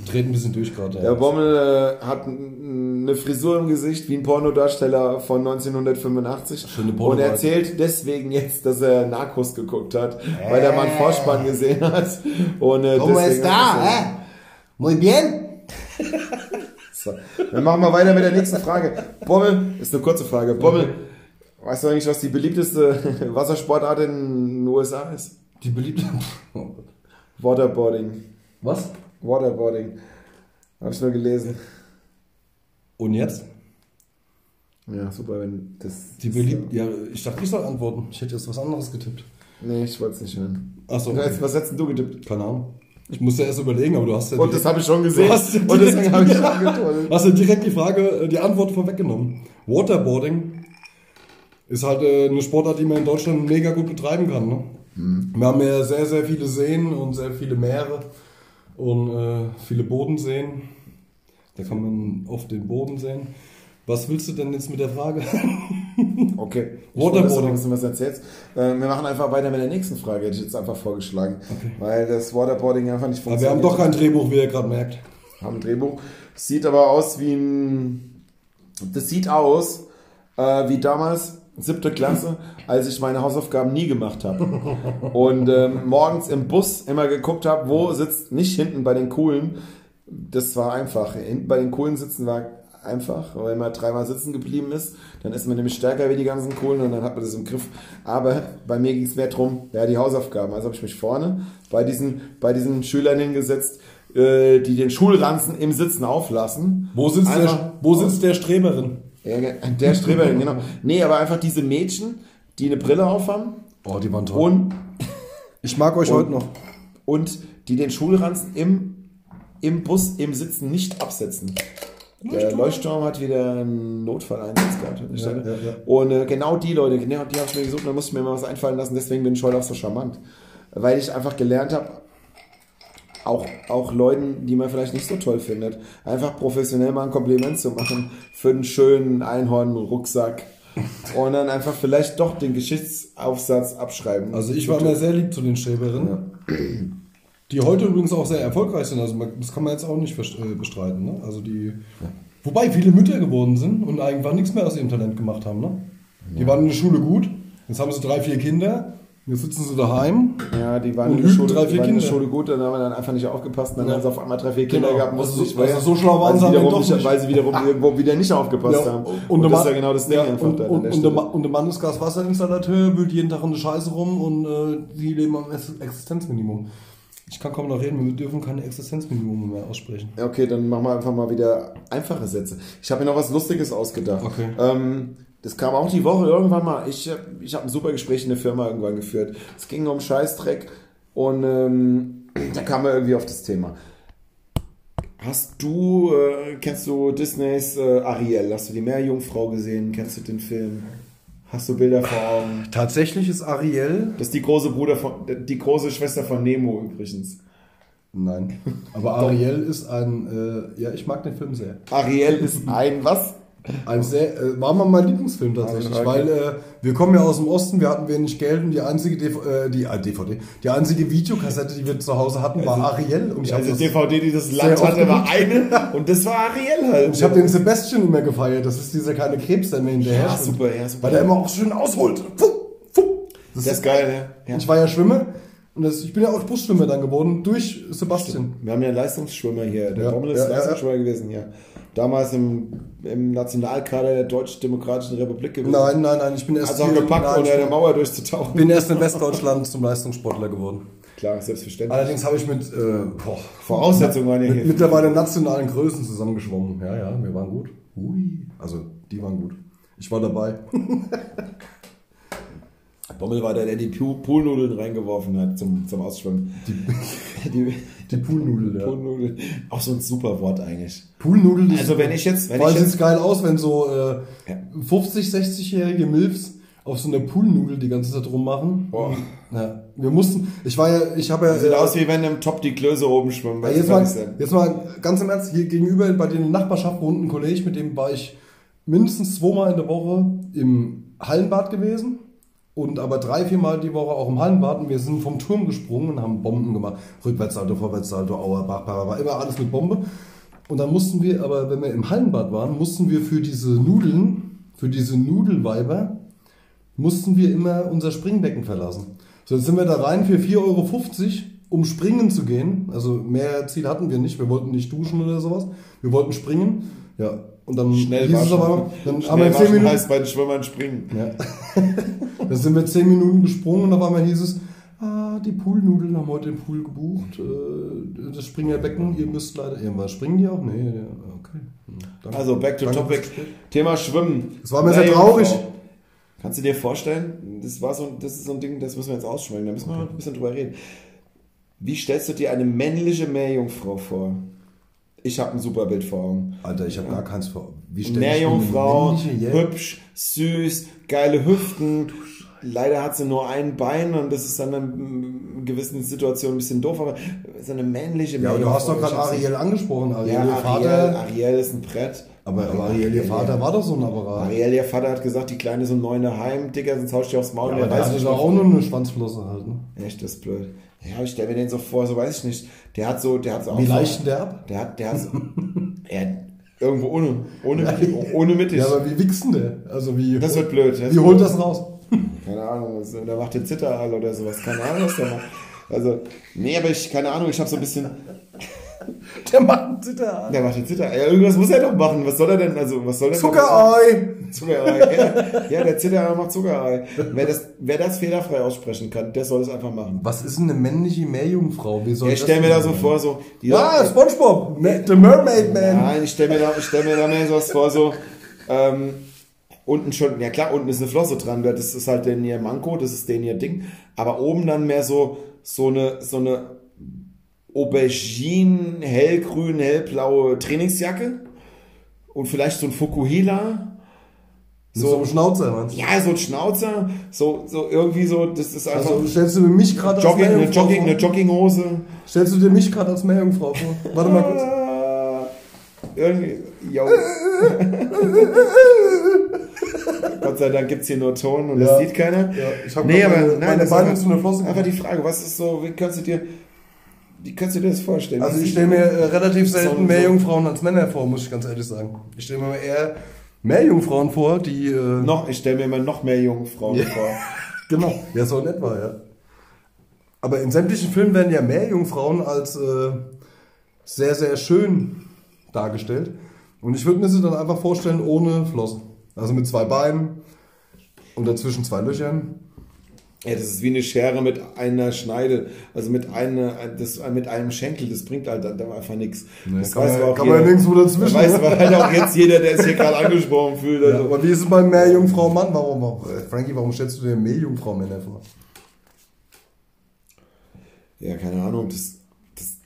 Treten ein bisschen durch gerade. der Bommel äh, hat eine Frisur im Gesicht wie ein Pornodarsteller von 1985 Schöne und Pornoweite. erzählt deswegen jetzt, dass er Narcos geguckt hat, weil er mal einen Vorspann gesehen hat. Und, äh, ¿Cómo deswegen está, eh? Muy bien. So, dann machen wir weiter mit der nächsten Frage. Bommel, ist eine kurze Frage. Bommel, weißt du eigentlich, was die beliebteste <laughs> Wassersportart in den USA ist? Die beliebte. Oh. Waterboarding. Was? Waterboarding. Habe ich nur gelesen. Und jetzt? Ja, super, wenn das. Die beliebt. Ja, ich dachte, ich soll antworten. Ich hätte jetzt was anderes getippt. Nee, ich wollte es nicht hören. Achso. Was was hättest du getippt? Keine Ahnung. Ich musste erst überlegen, aber du hast ja. Und das habe ich schon gesehen. Hast ja Und deswegen direkt- habe ich schon getollt. Hast du direkt die Frage, äh, die Antwort vorweggenommen. Waterboarding ist halt äh, eine Sportart, die man in Deutschland mega gut betreiben kann. Ne? Mhm. Wir haben ja sehr, sehr viele Seen und sehr viele Meere und äh, viele Bodenseen. Da kann man oft den Boden sehen. Was willst du denn jetzt mit der Frage? <laughs> Okay. Ich Waterboarding. bisschen was erzählst. Äh, wir machen einfach weiter mit der nächsten Frage, hätte ich jetzt einfach vorgeschlagen. Weil das Waterboarding einfach nicht Aber wir funktioniert. haben doch kein Drehbuch, wie ihr gerade merkt. haben ein Drehbuch. Sieht aber aus wie ein. Das sieht aus äh, wie damals, siebte Klasse, als ich meine Hausaufgaben nie gemacht habe. <laughs> Und ähm, morgens im Bus immer geguckt habe, wo sitzt, nicht hinten bei den Coolen. Das war einfach. Hinten bei den Coolen sitzen war einfach, weil man dreimal sitzen geblieben ist. Dann ist man nämlich stärker wie die ganzen Coolen und dann hat man das im Griff. Aber bei mir ging es mehr drum, ja, die Hausaufgaben. Also habe ich mich vorne bei diesen, bei diesen Schülern hingesetzt, äh, die den Schulranzen im Sitzen auflassen. Wo sitzt, Einfach- der, wo sitzt der Streberin? Ja, der Streberin, genau. Nee, aber einfach diese Mädchen, die eine Brille aufhaben Oh, die waren toll. und, ich mag euch Und- heute noch. und die den Schulranzen im, im Bus, im Sitzen nicht absetzen. Der Leuchtturm hat wieder einen Notfalleinsatz gehabt. Ja, ja, ja. Und äh, genau die Leute, genau die habe ich mir gesucht, da musste ich mir mal was einfallen lassen, deswegen bin ich heute auch so charmant. Weil ich einfach gelernt habe, auch, auch Leuten, die man vielleicht nicht so toll findet, einfach professionell mal ein Kompliment zu machen für einen schönen Einhorn-Rucksack und dann einfach vielleicht doch den Geschichtsaufsatz abschreiben. Also ich war immer sehr lieb zu den Streberinnen. Die heute übrigens auch sehr erfolgreich sind. Also das kann man jetzt auch nicht äh, bestreiten. Ne? Also die, wobei viele Mütter geworden sind und einfach nichts mehr aus ihrem Talent gemacht haben. Ne? Die waren in der Schule gut. Jetzt haben sie drei, vier Kinder. Jetzt sitzen sie daheim. Ja, die waren in der Schule, drei, die vier waren in der. Schule gut, dann haben wir dann einfach nicht aufgepasst, und dann Ja. haben sie auf einmal drei, vier Kinder Genau. gehabt, mussten Also nicht so- also so schlau waren weil sie wiederum doch nicht, weil sie wiederum irgendwo wieder nicht aufgepasst Ja, haben. und Und, das ist Mann- ja genau das Ding Ja, einfach und, dann an und, der und, der und der Mann ist Gaswasserinstallateur, wühlt jeden Tag in der Scheiße rum und äh, die leben am Ex- Existenzminimum. Ich kann kaum noch reden, wir dürfen keine Existenzminimum mehr aussprechen. Okay, dann machen wir einfach mal wieder einfache Sätze. Ich habe mir noch was Lustiges ausgedacht. Okay. Ähm, das kam auch die Woche irgendwann mal. Ich, äh, ich habe ein super Gespräch in der Firma irgendwann geführt. Es ging um Scheißdreck. Und ähm, <clears throat> da kam er irgendwie auf das Thema. Hast du, äh, kennst du Disneys äh, Ariel? Hast du die Meerjungfrau gesehen? Kennst du den Film? Hast du Bilder vor Augen? Tatsächlich ist Ariel. Das ist die große Bruder von, die große Schwester von Nemo übrigens. Nein. Aber Ariel ist ein, äh, ja, ich mag den Film sehr. Ariel ist ein was? Ein sehr, äh, war mal mein Lieblingsfilm tatsächlich, Okay. weil äh, wir kommen ja aus dem Osten, wir hatten wenig Geld und die einzige DV äh, die, äh, DVD, die einzige Videokassette, die wir zu Hause hatten, war Ariel und ich Also das, DVD, die das Land hatte, war eine <laughs> und das war Ariel halt. ich habe den Sebastian immer gefeiert, das ist dieser kleine Krebs, der mir hinterher Ja, super, ja, super. Weil der immer auch schön ausholt. Fuh, fuh. Das Das ist geil, ne? Ja. Ich war ja Schwimmer und das, ich bin ja auch Brustschwimmer dann geworden durch Sebastian. Wir haben ja einen Leistungsschwimmer hier. Der Ja, Bommel ist ja, ja, Leistungsschwimmer gewesen, ja. Damals im, im Nationalkader der Deutsch-Demokratischen Republik gewesen. Nein, nein, nein, ich bin erst Also hier- gepackt, nein, unter der Mauer durchzutauchen. bin erst in Westdeutschland zum Leistungssportler geworden. Klar, selbstverständlich. Allerdings habe ich mit äh, boah, Voraussetzungen waren ja mit hier. mittlerweile nationalen Größen zusammengeschwommen. Ja, ja, wir waren gut. Ui. Also, die waren gut. Ich war dabei. <laughs> Bommel war der, der die Poolnudeln reingeworfen hat zum, zum Ausschwimmen. Die, <laughs> die, <laughs> Die Poolnudel, ja. Poolnudeln. Auch so ein super Wort eigentlich. Poolnudel ist Also wenn ich jetzt, wenn Vor ich sieht's geil aus, wenn so äh, Ja. 50, 60-jährige Milfs auf so einer Poolnudel die ganze Zeit rummachen. Boah. Ja, wir mussten, ich war ja, ich habe ja, sieht äh, aus wie wenn im Top die Klöße oben schwimmen. ja, jetzt, mal, jetzt mal ganz im Ernst, hier gegenüber bei den Nachbarschaften wohnt ein Kollege, mit dem war ich mindestens zweimal in der Woche im Hallenbad gewesen und aber drei, viermal die Woche auch im Hallenbad und wir sind vom Turm gesprungen und haben Bomben gemacht. Rückwärtssalto, Vorwärtssalto, Auerbach, bla, immer alles mit Bombe. Und dann mussten wir, aber wenn wir im Hallenbad waren, mussten wir für diese Nudeln, für diese Nudelweiber, mussten wir immer unser Springbecken verlassen. So, jetzt sind wir da rein für 4,50 Euro, um springen zu gehen. Also mehr Ziel hatten wir nicht. Wir wollten nicht duschen oder sowas. Wir wollten springen. Ja, und dann Schnell hieß es aber, dann Schnell haben wir 10 waschen Minuten, heißt bei den Schwimmern springen. ja. <laughs> <laughs> dann sind wir 10 Minuten gesprungen und auf einmal hieß es, ah, die Poolnudeln haben heute den Pool gebucht, äh, das Springerbecken, ihr müsst leider, irgendwas springen die auch? Nee, ja, okay. Danke. Also back to Danke topic. Thema Schwimmen. Das war mir sehr traurig. Kannst du dir vorstellen, das war so, das ist so ein Ding, das müssen wir jetzt ausschweigen, da müssen wir mal ein bisschen drüber reden. Wie stellst du dir eine männliche Meerjungfrau vor? Ich habe ein super Bild vor Augen. Alter, ich habe gar keins vor. Wie mir eine Meerjungfrau, hübsch, süß, geile Hüften. Leider hat sie nur ein Bein und das ist dann in gewissen Situationen ein bisschen doof, aber so eine männliche Ja, aber du hast doch gerade Ariel angesprochen. Ariel, Ja, ihr Ariel, Vater. Ariel ist ein Brett. Aber, aber Ariel, ihr Vater war doch so ein Apparat. Ariel, ihr Vater hat gesagt, die Kleine ist um neun daheim, Digga, sonst haust du aufs Maul. Ja, aber der was- auch nur eine Schwanzflosse halt. Ne? Echt, das ist blöd. Ja, ich stelle mir den so vor, so weiß ich nicht. Der hat so, der hat so auch Wie so, leicht denn der ab? Der hat, der hat so, er, irgendwo ohne, ohne, ohne mittig. Ja, aber wie wichst denn der? Also wie, Das wird blöd. Das wie holt das raus? Keine Ahnung, was, der macht den Zitterhall oder sowas. Keine Ahnung, was der macht. Also, nee, aber ich, keine Ahnung, ich habe so ein bisschen, <laughs> Der macht einen Zitter. der macht den Zitterhall. Ja, irgendwas muss er doch machen. Was soll er denn, also, was soll er? Zuckerei! Zuckerei, ja. Ja, der Zitterhall macht Zuckerei. Wer das, wer das fehlerfrei aussprechen kann, der soll es einfach machen. Was ist denn eine männliche Meerjungfrau? Wie soll Ja, ich stelle mir da so vor, so, die Ja, Spongebob! Ma- The Mermaid Man! Nein, ich stelle mir, da, ich stell mir da mehr sowas vor, so, ähm, unten schon, ja klar, unten ist eine Flosse dran, das ist halt den ihr Manko, das ist den ihr Ding, aber oben dann mehr so, so eine, so eine Aubergine, hellgrün, hellblaue Trainingsjacke und vielleicht so ein Fukuhila. So, so ein Schnauzer, meinst du? Ja, so ein Schnauzer, so, so irgendwie so, das ist einfach Also stellst du mir mich gerade als Jogging, eine, Jogging, vor? eine Jogginghose. Stellst du dir mich gerade als Meerjungfrau vor? Warte mal kurz. Äh, Irgendwie, yo. <laughs> Gott sei Dank gibt es hier nur Ton und Ja. das sieht keiner. Ja, ich hab nee, aber meine- nein, meine Beine zu einer Flosse einfach die Frage, was ist so, wie kannst du dir, wie kannst du dir das vorstellen? Also ich stelle mir äh, relativ So- selten so- Meerjungfrauen als Männer vor, muss ich ganz ehrlich sagen. Ich stelle mir eher Meerjungfrauen vor, die... Äh, noch, ich stelle mir immer noch mehr Jungfrauen vor. <laughs> Genau, ja, so in etwa, ja. Aber in sämtlichen Filmen werden ja Meerjungfrauen als äh, sehr, sehr schön dargestellt. Und ich würde mir sie dann einfach vorstellen ohne Flossen. Also mit zwei Beinen und dazwischen zwei Löchern. Ja, das ist wie eine Schere mit einer Schneide, also mit, einer, das, mit einem Schenkel, das bringt halt dann einfach nichts. Nee, das kann weiß man- aber auch kann man jeder. nirgendwo dazwischen, Das weiß ne? halt auch jetzt jeder, der sich hier gerade angesprochen fühlt. Ja, Also. aber wie ist es beim Meerjungfrau-Mann? Warum, warum, äh, Frankie, warum stellst du dir Meerjungfrau-Männer vor? Ja, keine Ahnung. Das, das,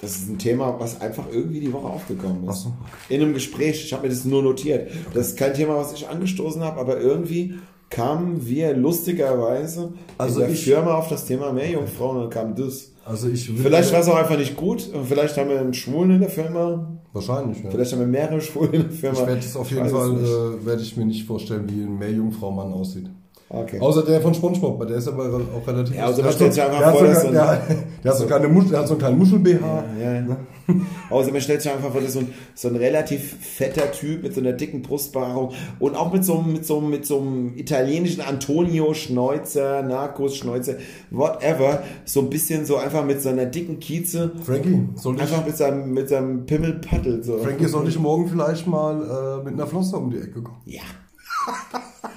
das ist ein Thema, was einfach irgendwie die Woche aufgekommen ist. So. In einem Gespräch. Ich habe mir das nur notiert. Das ist kein Thema, was ich angestoßen habe, aber irgendwie kamen wir lustigerweise Also in der ich- Firma auf das Thema Meerjungfrauen und dann kam das. Also ich. Vielleicht war es auch einfach nicht gut. Vielleicht haben wir einen Schwulen in der Firma. Wahrscheinlich, ja. Vielleicht haben wir mehrere Schwulen in der Firma. Ich werde es auf jeden Fall, äh, werde ich mir nicht vorstellen, wie ein Meerjungfrau-Mann aussieht. Okay. Außer der von Spongebob, der ist aber auch relativ. Ja, also der man stellt sich einfach vor, der, dass so ein- der, der hat so kleine Muschel, der hat so einen kleinen Muschel-BH. Ja, ja. Außer man stellt sich einfach vor, das ist so ein, so ein relativ fetter Typ mit so einer dicken Brustbehaarung und auch mit so, einem- mit so, mit so einem italienischen Antonio Schneuzer, Narcos Schneuzer, whatever. So ein bisschen so einfach mit so einer dicken Kieze. Frankie, soll ich, Einfach mit seinem, mit seinem Pimmelpaddel. So. Frankie, soll ich <laughs> morgen vielleicht mal äh, mit einer Flosse um die Ecke kommen? Ja. <laughs>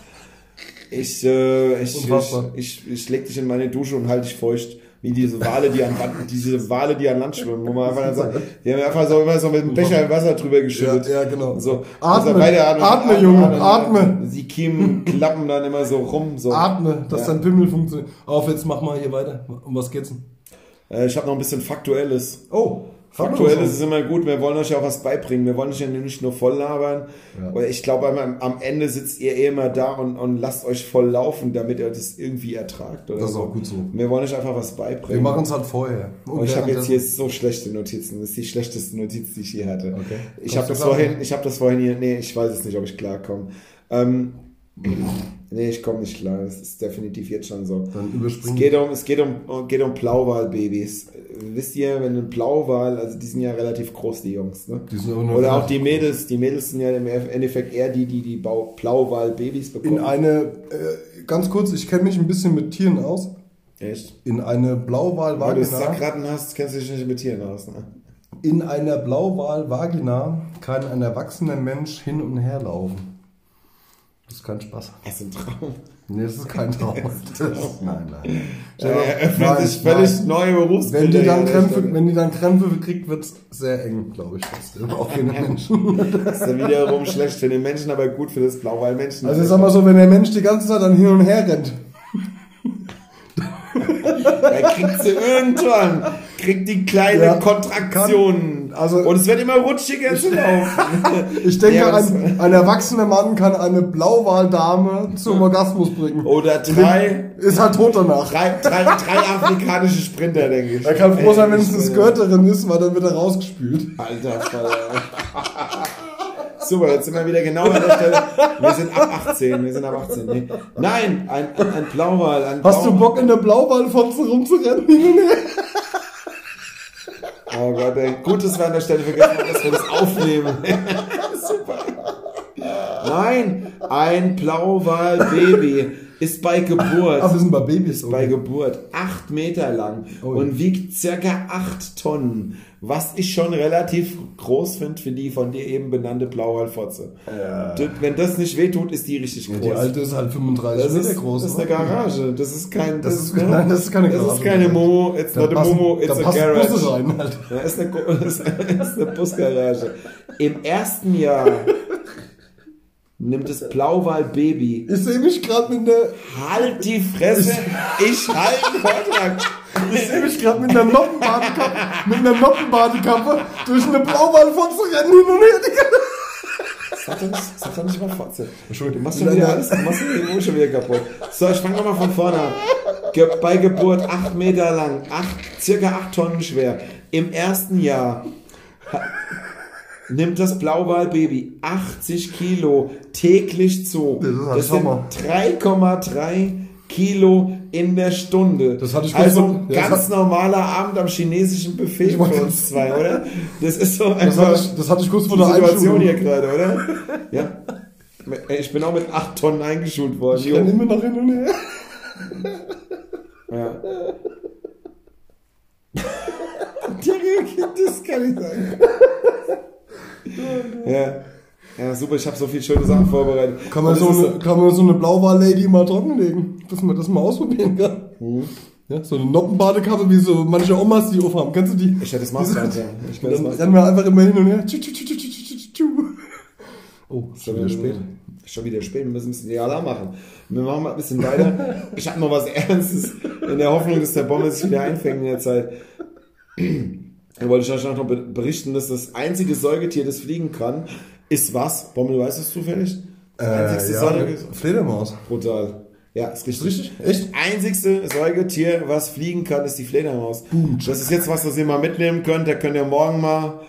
Ich, äh, ich, ich, Unfassbar. ich, ich leg dich in meine Dusche und halte dich feucht. Wie diese Wale, die an Land, <laughs> diese Wale, die an Land schwimmen, wo man einfach sagt, die haben einfach so immer so mit einem Becher Wasser drüber geschüttet. Ja, ja, genau. So, Atme, also weiter atme, Junge, atme. Die Kiemen klappen dann immer so rum. So. Atme, dass Ja. dein Pimmel funktioniert. Auf, jetzt mach mal hier weiter. Um was geht's denn? Äh, ich habe noch ein bisschen Faktuelles. Oh, Faktuelles ist immer gut, wir wollen euch ja auch was beibringen. Wir wollen euch ja nicht nur voll labern. Ja. Ich glaube, am, am Ende sitzt ihr eh immer da und, und lasst euch voll laufen, damit ihr das irgendwie ertragt. Das ist so. auch gut so. Wir wollen euch einfach was beibringen. Wir machen es halt vorher. Und ich habe jetzt hier so schlechte Notizen. Das ist die schlechteste Notiz, die ich je hatte. Okay. Ich habe das klar? vorhin, ich habe das vorhin hier, nee, ich weiß es nicht, ob ich klarkomme. Ähm, <laughs> nee, ich komme nicht klar. Das ist definitiv jetzt schon so. Dann Es überspringen geht um, es geht um, geht um Blauwalbabys. Wisst ihr, wenn ein Blauwal, also die sind ja relativ groß, die Jungs, ne? Die sind nur Oder auch die Mädels, die Mädels sind ja im Endeffekt eher die, die die Blauwal-Babys bekommen. In eine, äh, ganz kurz, ich kenne mich ein bisschen mit Tieren aus. Echt? In eine Wenn du Blauwal-Vagina. Sackratten hast, kennst du dich nicht mit Tieren aus, ne? In einer Blauwal-Vagina kann ein erwachsener Mensch hin und her laufen. Das ist kein Spaß. Das ist ein Traum. Nee, das ist kein Traum. Das, nein, nein. Da eröffnen sich völlig nein. neue Berufsbilder. Wenn die, dann Krämpfe, Stelle. wenn die dann Krämpfe kriegt, wird es sehr eng, glaube ich. trotzdem, Auch für den Menschen. <laughs> Das ist dann wiederum schlecht für den Menschen, aber gut für das Blauwal-Menschen. Also ich sag mal so, wenn der Mensch die ganze Zeit dann hin und her rennt. <laughs> Er kriegt sie irgendwann, kriegt die kleine Ja, Kontraktion. Also- und es wird immer rutschiger zu laufen. <laughs> Ich denke, Ja, ein, ein erwachsener Mann kann eine Blauwaldame zum Orgasmus bringen. Oder drei, Ist halt tot danach. drei, drei, drei afrikanische Sprinter, denke ich. Er kann froh sein, wenn es ein Ehrlich, Skirt drin ist, weil dann wird er rausgespült. Alter Vater. <laughs> Super, jetzt sind wir wieder genau an der Stelle. Wir sind ab 18, wir sind ab 18. Nee. Nein, ein, ein Blauwal. Ein Hast du Blau- Bock in der Blauwaldfotze rumzurennen? <laughs> Oh Gott, ey. Gut, dass wir an der Stelle vergessen haben, dass wir das aufnehmen. <laughs> Super. Nein, ein Blauwal-Baby ist bei Geburt, Ach, wir sind bei Babys. bei Okay. Geburt acht Meter lang Oh. und wiegt circa acht Tonnen, was ich schon relativ groß finde für die von dir eben benannte Blauwalfotze. Ja. Wenn das nicht wehtut, ist die richtig groß. Die alte ist halt 35 das Meter ist, groß. das ist ne? eine Garage. Das ist kein. Das ist- nein, das ist keine Das ist Garage. keine Momo. It's Da not a passen- Momo. It's da a garage. Busse rein halt. Ja, ist eine, <laughs> ist eine Busgarage. Im ersten Jahr <laughs> nimmt das Blauwal-Baby. Ich sehe mich gerade mit einer, Halt die Fresse! Ich halte einen Vortrag! ich sehe mich gerade mit einer Noppenbadekappe, mit einer Noppenbadekappe durch eine Blauwaldfotze rennen hin und her. Digga. Sag doch nicht, sag doch nicht mal Fotze. Entschuldigung. Du machst schon wieder alles, du machst den Niveau schon wieder kaputt. So, ich fange nochmal von vorne an. Ge bei Geburt 8 Meter lang, acht, circa 8 Tonnen schwer. Im ersten Jahr nimmt das Blauwalbaby 80 Kilo täglich zu. Das ist halt Das sind Hammer. 3,3 Kilo in der Stunde. Das hatte ich kurz also ein ja, das ganz normaler Abend am chinesischen Buffet für uns zwei, oder? Das ist so Das einfach hatte, ich, das hatte ich kurz vor der Situation hier gerade, oder? Ja. Ich bin auch mit 8 Tonnen eingeschult worden. Ich renne immer noch hin und her. Ja. <laughs> das kann ich sagen. <laughs> Ja. Ja, super, ich habe so viele schöne Sachen vorbereitet. Kann man, so eine, kann man so eine Blauwal-Lady mal trockenlegen, dass man das mal ausprobieren kann. Mhm. Ja, so eine Noppenbadekappe, wie so manche Omas die aufhaben. Kennst du die? Ich hätte das Maßband, ja. Ich kann das Dann Maßband. rennen wir einfach immer hin und her. Oh, ist schon wieder spät. Schon wieder spät, wir müssen ein bisschen Alarm machen. Wir machen mal ein bisschen weiter. Ich habe noch was <laughs> Ernstes in der Hoffnung, dass der Bombe sich wieder einfängt in der Zeit. Da wollte ich euch noch berichten, dass das einzige Säugetier, das fliegen kann, ist was? Bommel, weißt du es zufällig? Das einzigste äh, ja, Säugetier. Fledermaus. Brutal. Ja, ist richtig. richtig? Echt? Einzigste Säugetier, was fliegen kann, ist die Fledermaus. Boom. Das ist jetzt was, was ihr mal mitnehmen könnt. Da könnt ihr morgen mal,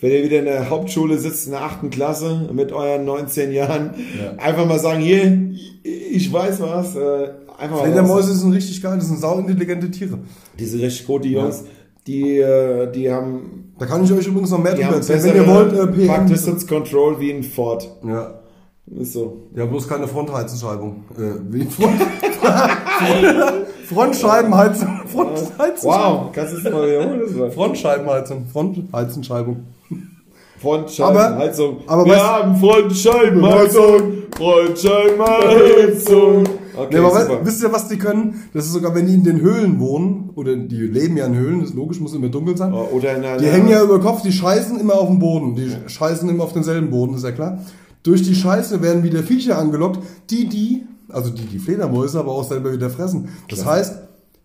wenn ihr wieder in der Hauptschule sitzt, in der achten Klasse, mit euren 19 Jahren, ja. einfach mal sagen, hier, ich weiß was. Äh, einfach Fledermäuse sind richtig geil, das sind sauintelligente Tiere. Diese richtig gute Jungs. Ja die, äh, die haben. Da kann ich euch übrigens noch mehr drüber erzählen. Wenn ihr wollt, äh, PM. Park Distance Control wie ein Ford. Ja. Ist so. Ja, bloß keine Frontheizenschreibung. Äh, wie Front <laughs> Frontscheibenheizung. Frontheizenschreibung. Wow, kannst du es mal wiederholen? Frontscheibenheizung. Frontheizenschreibung. Frontscheibenheizung. Aber, aber Wir haben Frontscheibenheizung. Frontscheibenheizung. Okay, nee, aber wisst ihr, was die können? Das ist sogar, wenn die in den Höhlen wohnen, oder die leben ja in Höhlen, das ist logisch, muss immer dunkel sein. Oh, oder in einer, die hängen ja über Kopf, die scheißen immer auf dem Boden. Die scheißen immer auf denselben Boden, ist ja klar. Durch die Scheiße werden wieder Viecher angelockt, die die, also die die Fledermäuse, aber auch selber wieder fressen. Das klar. heißt,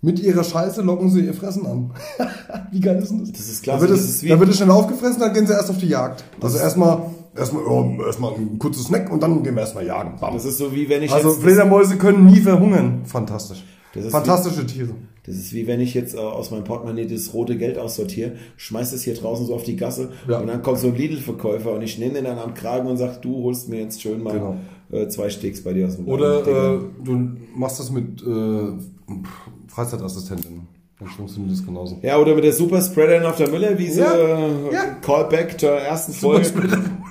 mit ihrer Scheiße locken sie ihr Fressen an. <laughs> wie geil ist denn das? Das ist klar. Da wird, es, da wird es schnell aufgefressen, dann gehen sie erst auf die Jagd. Also erstmal erstmal ja, erstmal ein kurzes Snack und dann gehen wir erstmal jagen. Bam. Das ist so wie wenn ich Also Fledermäuse können nie verhungern. Fantastisch. Fantastische wie, Tiere. Das ist wie wenn ich jetzt äh, aus meinem Portemonnaie das rote Geld aussortiere, schmeiß es hier draußen so auf die Gasse ja. und dann kommt so ein Lidl-Verkäufer und ich nehme den dann am Kragen und sag, du holst mir jetzt schön mal genau. äh, zwei Steaks bei dir aus dem Oder äh, du machst das mit äh, Freizeitassistentin. Dann funktioniert das genauso. Ja, oder mit der Super Spreaderin auf der Müllerwiese. Ja. Äh, ja. Callback zur ersten Folge.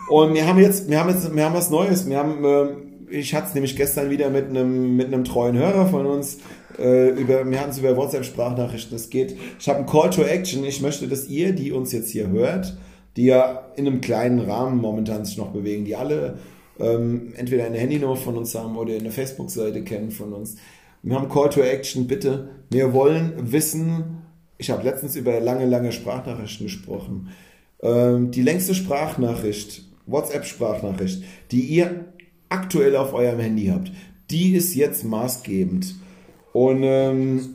Und wir haben jetzt, wir haben jetzt, wir haben was Neues. Wir haben, äh, ich hatte es nämlich gestern wieder mit einem, mit einem treuen Hörer von uns, äh, über, wir hatten es über WhatsApp-Sprachnachrichten. Es geht, ich habe ein Call to Action. Ich möchte, dass ihr, die uns jetzt hier hört, die ja in einem kleinen Rahmen momentan sich noch bewegen, die alle ähm, entweder eine Handynummer von uns haben oder eine Facebook-Seite kennen von uns. Wir haben Call to Action, bitte. Wir wollen wissen, ich habe letztens über lange, lange Sprachnachrichten gesprochen. Ähm, die längste Sprachnachricht, WhatsApp-Sprachnachricht, die ihr aktuell auf eurem Handy habt, die ist jetzt maßgebend. Und ähm,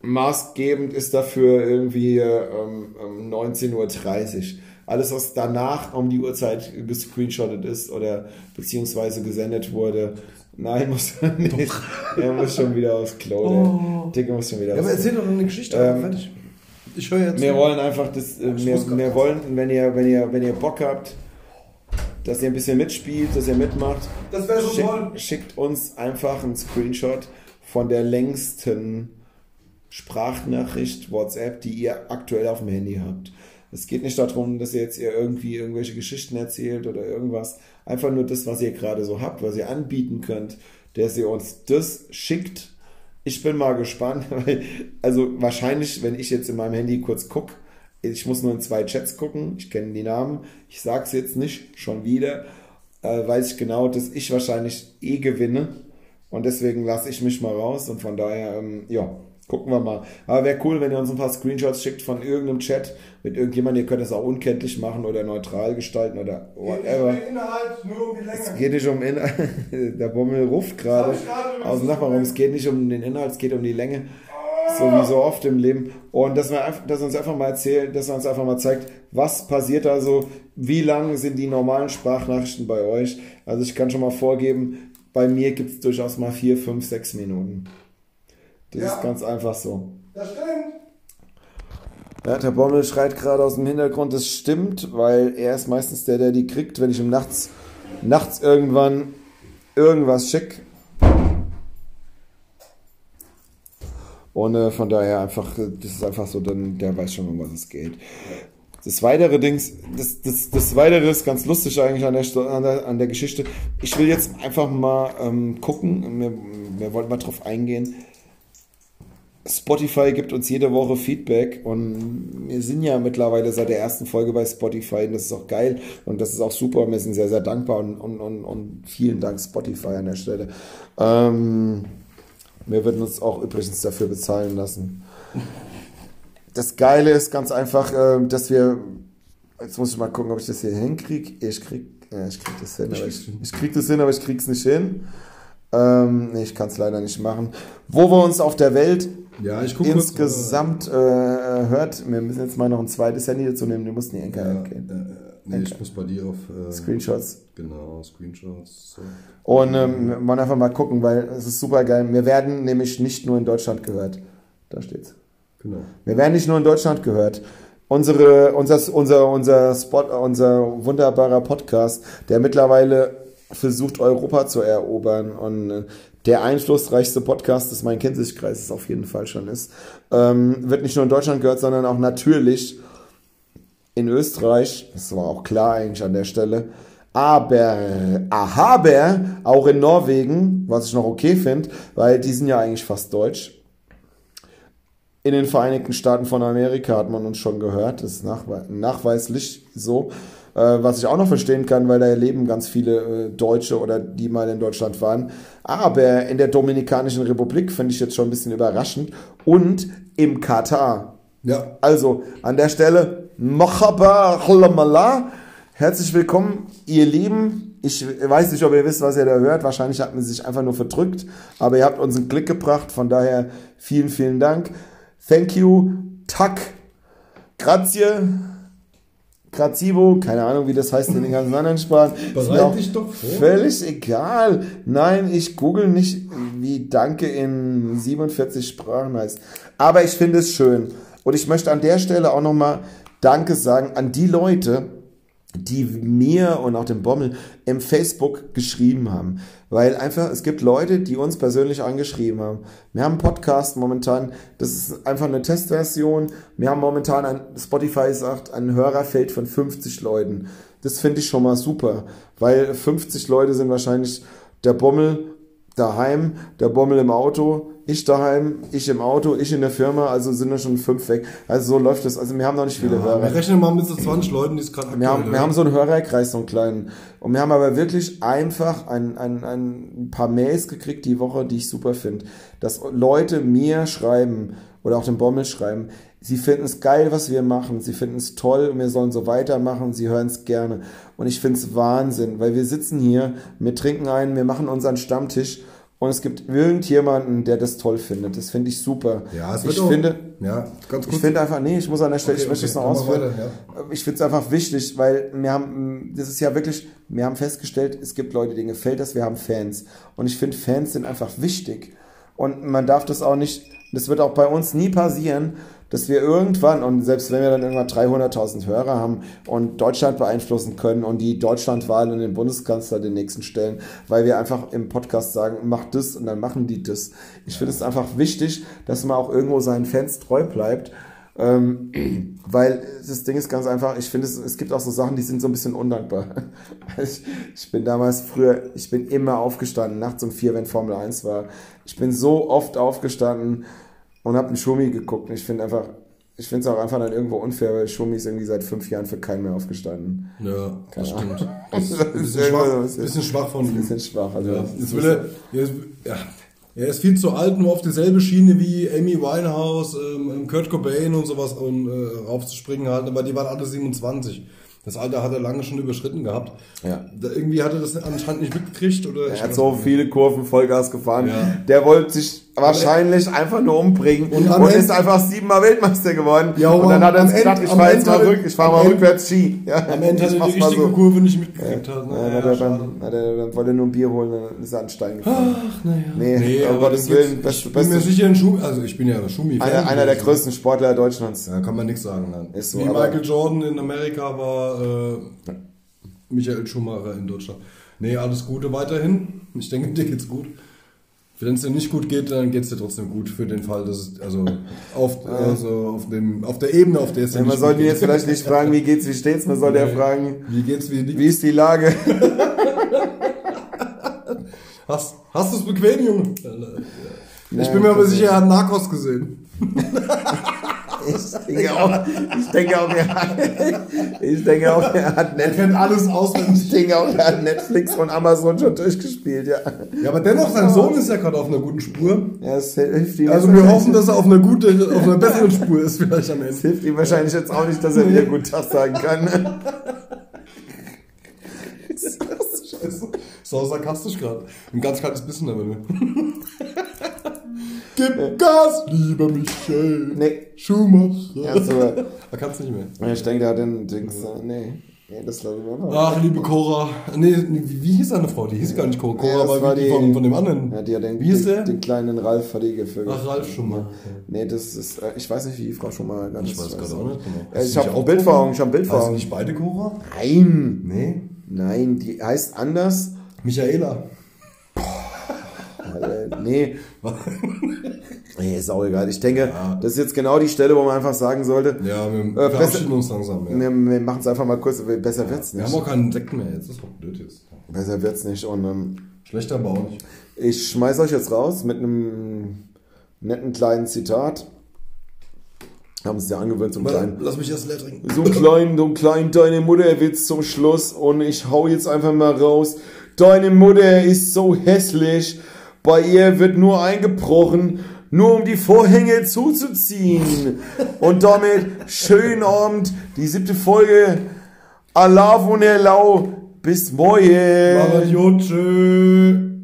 maßgebend ist dafür irgendwie ähm, 19.30 Uhr. Alles, was danach um die Uhrzeit gescreenshottet ist oder beziehungsweise gesendet wurde, Nein, muss er nicht. Doch. Er muss schon wieder aufs Klo. Oh. Der muss schon wieder ja, aber erzähl doch eine Geschichte. Ähm, ich höre jetzt. Wir wollen einfach das. Äh, wir, wir wollen, wenn ihr, wenn ihr, wenn ihr Bock habt, dass ihr ein bisschen mitspielt, dass ihr mitmacht. Das wäre so schick, toll. Schickt uns einfach einen Screenshot von der längsten Sprachnachricht WhatsApp, die ihr aktuell auf dem Handy habt. Es geht nicht darum, dass ihr jetzt ihr irgendwie irgendwelche Geschichten erzählt oder irgendwas. Einfach nur das, was ihr gerade so habt, was ihr anbieten könnt, dass ihr uns das schickt. Ich bin mal gespannt, <laughs> also wahrscheinlich, wenn ich jetzt in meinem Handy kurz gucke, ich muss nur in zwei Chats gucken, ich kenne die Namen, ich sage es jetzt nicht, schon wieder, äh, weiß ich genau, dass ich wahrscheinlich eh gewinne und deswegen lasse ich mich mal raus und von daher, ähm, ja, Gucken wir mal. Aber wäre cool, wenn ihr uns ein paar Screenshots schickt von irgendeinem Chat mit irgendjemandem. Ihr könnt es auch unkenntlich machen oder neutral gestalten oder whatever. Geht nicht um Inhalt, nur um die Länge. Es geht nicht um Inhalt. <laughs> Der Bommel ruft gerade aus dem Nachbarraum. Es geht nicht um den Inhalt, es geht um die Länge. So wie so oft im Leben. Und dass wir, dass uns einfach mal erzählt, dass er uns einfach mal zeigt, was passiert da so, wie lang sind die normalen Sprachnachrichten bei euch. Also ich kann schon mal vorgeben, bei mir gibt es durchaus mal vier, fünf, sechs Minuten. Das ja. ist ganz einfach so. Das stimmt. Ja, der Bommel schreit gerade aus dem Hintergrund, das stimmt, weil er ist meistens der, der die kriegt, wenn ich ihm nachts, nachts irgendwann irgendwas schick. Und äh, von daher einfach, das ist einfach so, dann, der weiß schon, um was es geht. Das weitere Dings, das, das, das weitere ist ganz lustig eigentlich an der, an der, an der Geschichte. Ich will jetzt einfach mal ähm, gucken, wir, wir wollten mal drauf eingehen, Spotify gibt uns jede Woche Feedback und wir sind ja mittlerweile seit der ersten Folge bei Spotify und das ist auch geil und das ist auch super und wir sind sehr, sehr dankbar und, und, und, und vielen Dank Spotify an der Stelle. Ähm, wir würden uns auch übrigens dafür bezahlen lassen. Das Geile ist ganz einfach, äh, dass wir, jetzt muss ich mal gucken, ob ich das hier hinkriege. Ich krieg ich krieg das hin, aber ich, ich krieg das hin, aber ich krieg's nicht hin. Ähm, nee, ich kann es leider nicht machen. Wo wir uns auf der Welt Ja, ich gucke insgesamt äh, hört, wir müssen jetzt mal noch ein zweites Handy dazu nehmen, wir mussten die Enker Ja, gehen. äh, nee, ich muss bei dir auf äh, Screenshots. Genau, Screenshots. So. Und ähm, wir wollen einfach mal gucken, weil es ist super geil. Wir werden nämlich nicht nur in Deutschland gehört. Da steht's. Genau. Wir werden nicht nur in Deutschland gehört. Unsere, unser, unser, unser Spot, unser wunderbarer Podcast, der mittlerweile versucht, Europa zu erobern und äh, der einflussreichste Podcast des Main-Kinzig-Kreises auf jeden Fall schon ist, ähm, wird nicht nur in Deutschland gehört, sondern auch natürlich in Österreich. Das war auch klar eigentlich an der Stelle. Aber, aber auch in Norwegen, was ich noch okay finde, weil die sind ja eigentlich fast deutsch. In den Vereinigten Staaten von Amerika hat man uns schon gehört, das ist nachwe nachweislich so. Äh, was ich auch noch verstehen kann, weil da leben ganz viele äh, Deutsche oder die mal in Deutschland waren. Aber in der Dominikanischen Republik finde ich jetzt schon ein bisschen überraschend. Und im Katar. Ja, Also an der Stelle, herzlich willkommen, ihr Lieben. Ich weiß nicht, ob ihr wisst, was ihr da hört. Wahrscheinlich hat man sich einfach nur verdrückt, aber ihr habt uns einen Klick gebracht. Von daher vielen, vielen Dank. Thank you, Tak, Grazie, Grazibo, keine Ahnung, wie das heißt in den ganzen anderen Sprachen. Bereit dich doch vor. Völlig egal. Nein, ich google nicht, wie Danke in 47 Sprachen heißt. Aber ich finde es schön. Und ich möchte an der Stelle auch nochmal Danke sagen an die Leute, die mir und auch dem Bommel im Facebook geschrieben haben. Weil einfach, es gibt Leute, die uns persönlich angeschrieben haben. Wir haben einen Podcast momentan, das ist einfach eine Testversion. Wir haben momentan ein, Spotify sagt, ein Hörerfeld von 50 Leuten. Das finde ich schon mal super, weil 50 Leute sind wahrscheinlich der Bommel daheim, der Bommel im Auto, ich daheim, ich im Auto, ich in der Firma, also sind da schon fünf weg. Also so läuft das. Also wir haben noch nicht viele Hörer. wir rechnen mal mit so 20 Leuten, die es gerade Wir haben, wir haben so einen Hörerkreis, so einen kleinen. Und wir haben aber wirklich einfach ein, ein, ein paar Mails gekriegt die Woche, die ich super finde. Dass Leute mir schreiben oder auch dem Bommel schreiben, sie finden es geil, was wir machen, sie finden es toll und wir sollen so weitermachen, sie hören es gerne. Und ich finde es Wahnsinn, weil wir sitzen hier, wir trinken einen, wir machen unseren Stammtisch und es gibt irgendjemanden, der das toll findet. Das finde ich super. Ja, es wird ich auch, finde, ja, ganz ich kurz. finde einfach, nee, ich muss an der Stelle, Okay, ich möchte okay, es noch ausführen. weiter, Ich finde es einfach wichtig, weil wir haben, das ist ja wirklich, wir haben festgestellt, es gibt Leute, denen gefällt das, wir haben Fans. Und ich finde, Fans sind einfach wichtig. Und man darf das auch nicht, das wird auch bei uns nie passieren, dass wir irgendwann, und selbst wenn wir dann irgendwann 300.000 Hörer haben und Deutschland beeinflussen können und die Deutschlandwahl und den Bundeskanzler den nächsten stellen, weil wir einfach im Podcast sagen, mach das und dann machen die das. Ich finde es einfach wichtig, dass man auch irgendwo seinen Fans treu bleibt. Ähm, <clears throat> weil das Ding ist ganz einfach, ich finde, es, es gibt auch so Sachen, die sind so ein bisschen undankbar. <laughs> Ich, ich bin damals früher, ich bin immer aufgestanden, nachts um vier, wenn Formel 1 war. Ich bin so oft aufgestanden und habe einen Schumi geguckt. Und ich finde einfach, ich finde es auch einfach dann irgendwo unfair, weil Schumi ist irgendwie seit fünf Jahren für keinen mehr aufgestanden. Ja, das Keine stimmt. <laughs> Das ist ein bisschen schwach, irgendwas- bisschen schwach von ihm. bisschen schwach. Also Ja, jetzt will er, ist, ja, er ist viel zu alt, um auf dieselbe Schiene wie Amy Winehouse, ähm, Kurt Cobain und sowas um, äh, raufzuspringen halt, aber die waren alle 27. Das Alter hat er lange schon überschritten gehabt. Ja. Da, irgendwie hat er das anscheinend nicht mitgekriegt oder Er hat so viele Kurven Vollgas gefahren. Ja. Der wollte sich wahrscheinlich einfach nur umbringen und, Und ist einfach siebenmal Weltmastmeister geworden. Ja, und dann hat er am uns gedacht, Ende- ich fahre jetzt mal rück, ich fahre mal rückwärts Ski. Ja, Am Ende hat er die richtige so. Kurve nicht mitgekriegt. ne? Ja, dann, Ja, hat er schade. dann, hat er, dann wollte er nur ein Bier holen, dann ist er an Stein gefahren. Ach, naja. Nee, Nee, um aber Gottes dann Willen, beste, ich bin mir sicher ein Schumi, also ich bin ja Schumi. einer, einer der größten Sportler Deutschlands. Ja, kann man nichts sagen. Nein. Ist so, Wie Michael Jordan in Amerika war äh, Michael Schumacher in Deutschland. Nee, alles Gute weiterhin. Ich denke, <laughs> dir geht's gut. Wenn es dir nicht gut geht, dann geht's dir trotzdem gut für den Fall, dass es also auf, also auf, dem, auf der Ebene, auf der es dir Ja, man sollte jetzt geht. vielleicht nicht fragen, wie geht's, wie steht's, man sollte ja fragen, Wie geht's, wie wie ist die Lage? <laughs> Hast, hast du es bequem, Junge? Ich Nein, bin mir aber sicher, er hat Narcos gesehen. <laughs> Ich <laughs> denke auch, ich denke auch, er hat, ich denke auch, er hat Er Netflix. kennt alles auswendig. Ich denke auch, er hat Netflix und Amazon schon durchgespielt, ja. Ja, aber dennoch, sein Sohn ist ja gerade auf einer guten Spur. Ja, es hilft ihm Also wir hoffen, dass er auf einer guten, auf einer <laughs> besseren Spur ist vielleicht am Es Ende. hilft ihm wahrscheinlich jetzt auch nicht, dass er wieder guten Tag sagen kann. <laughs> Sau sarkastisch gerade. Ein ganz kaltes Bissen aber. Gib Gas, lieber Michel. Nee. Schumacher. Ja, so, <laughs> Er kann's nicht mehr. ich denke, da den Dings, äh, nee. Nee, das lassen wir mal. Ach, liebe Cora. Nee, nee, wie, wie hieß seine Frau? Die hieß gar nicht Cora. Cora das war, war die, die- von, von dem anderen. Ja, die hat den, wie hieß den, der? den kleinen Ralf hat die gevögelt. Ach, Ralf Schumacher. Nee, das ist, äh, ich weiß nicht, wie Frau Schumacher ganz Ich weiß gerade auch nicht genau. Ja, Hast ich habe auch auch Bild vor Cora? Augen, ich habe Bild vor Augen. nicht beide Cora? Nein, Nee. nein, die heißt anders. Michaela. Äh, nee. <laughs> nee, ist auch egal. Ich denke, das ist jetzt genau die Stelle, wo man einfach sagen sollte, Ja, wir Äh, verabschieden besser- uns langsam. Ja. wir, wir machen es einfach mal kurz, besser wird's Wir nicht. haben auch keinen Sekt mehr. Jetzt ist auch blöd jetzt. Besser wird's nicht. Und ähm, Schlechter aber auch nicht. ich schmeiß euch jetzt raus mit einem netten kleinen Zitat. Haben es ja angewöhnt zum kleinen. Lass mich erst leer trinken. So klein, so klein, deine Mutter Witz zum Schluss und ich hau jetzt einfach mal raus. Deine Mutter ist so hässlich, bei ihr wird nur eingebrochen, nur um die Vorhänge zuzuziehen. Und damit schönen Abend, die siebte Folge. Allah von der Lau. Bis morgen. Jo, tschö.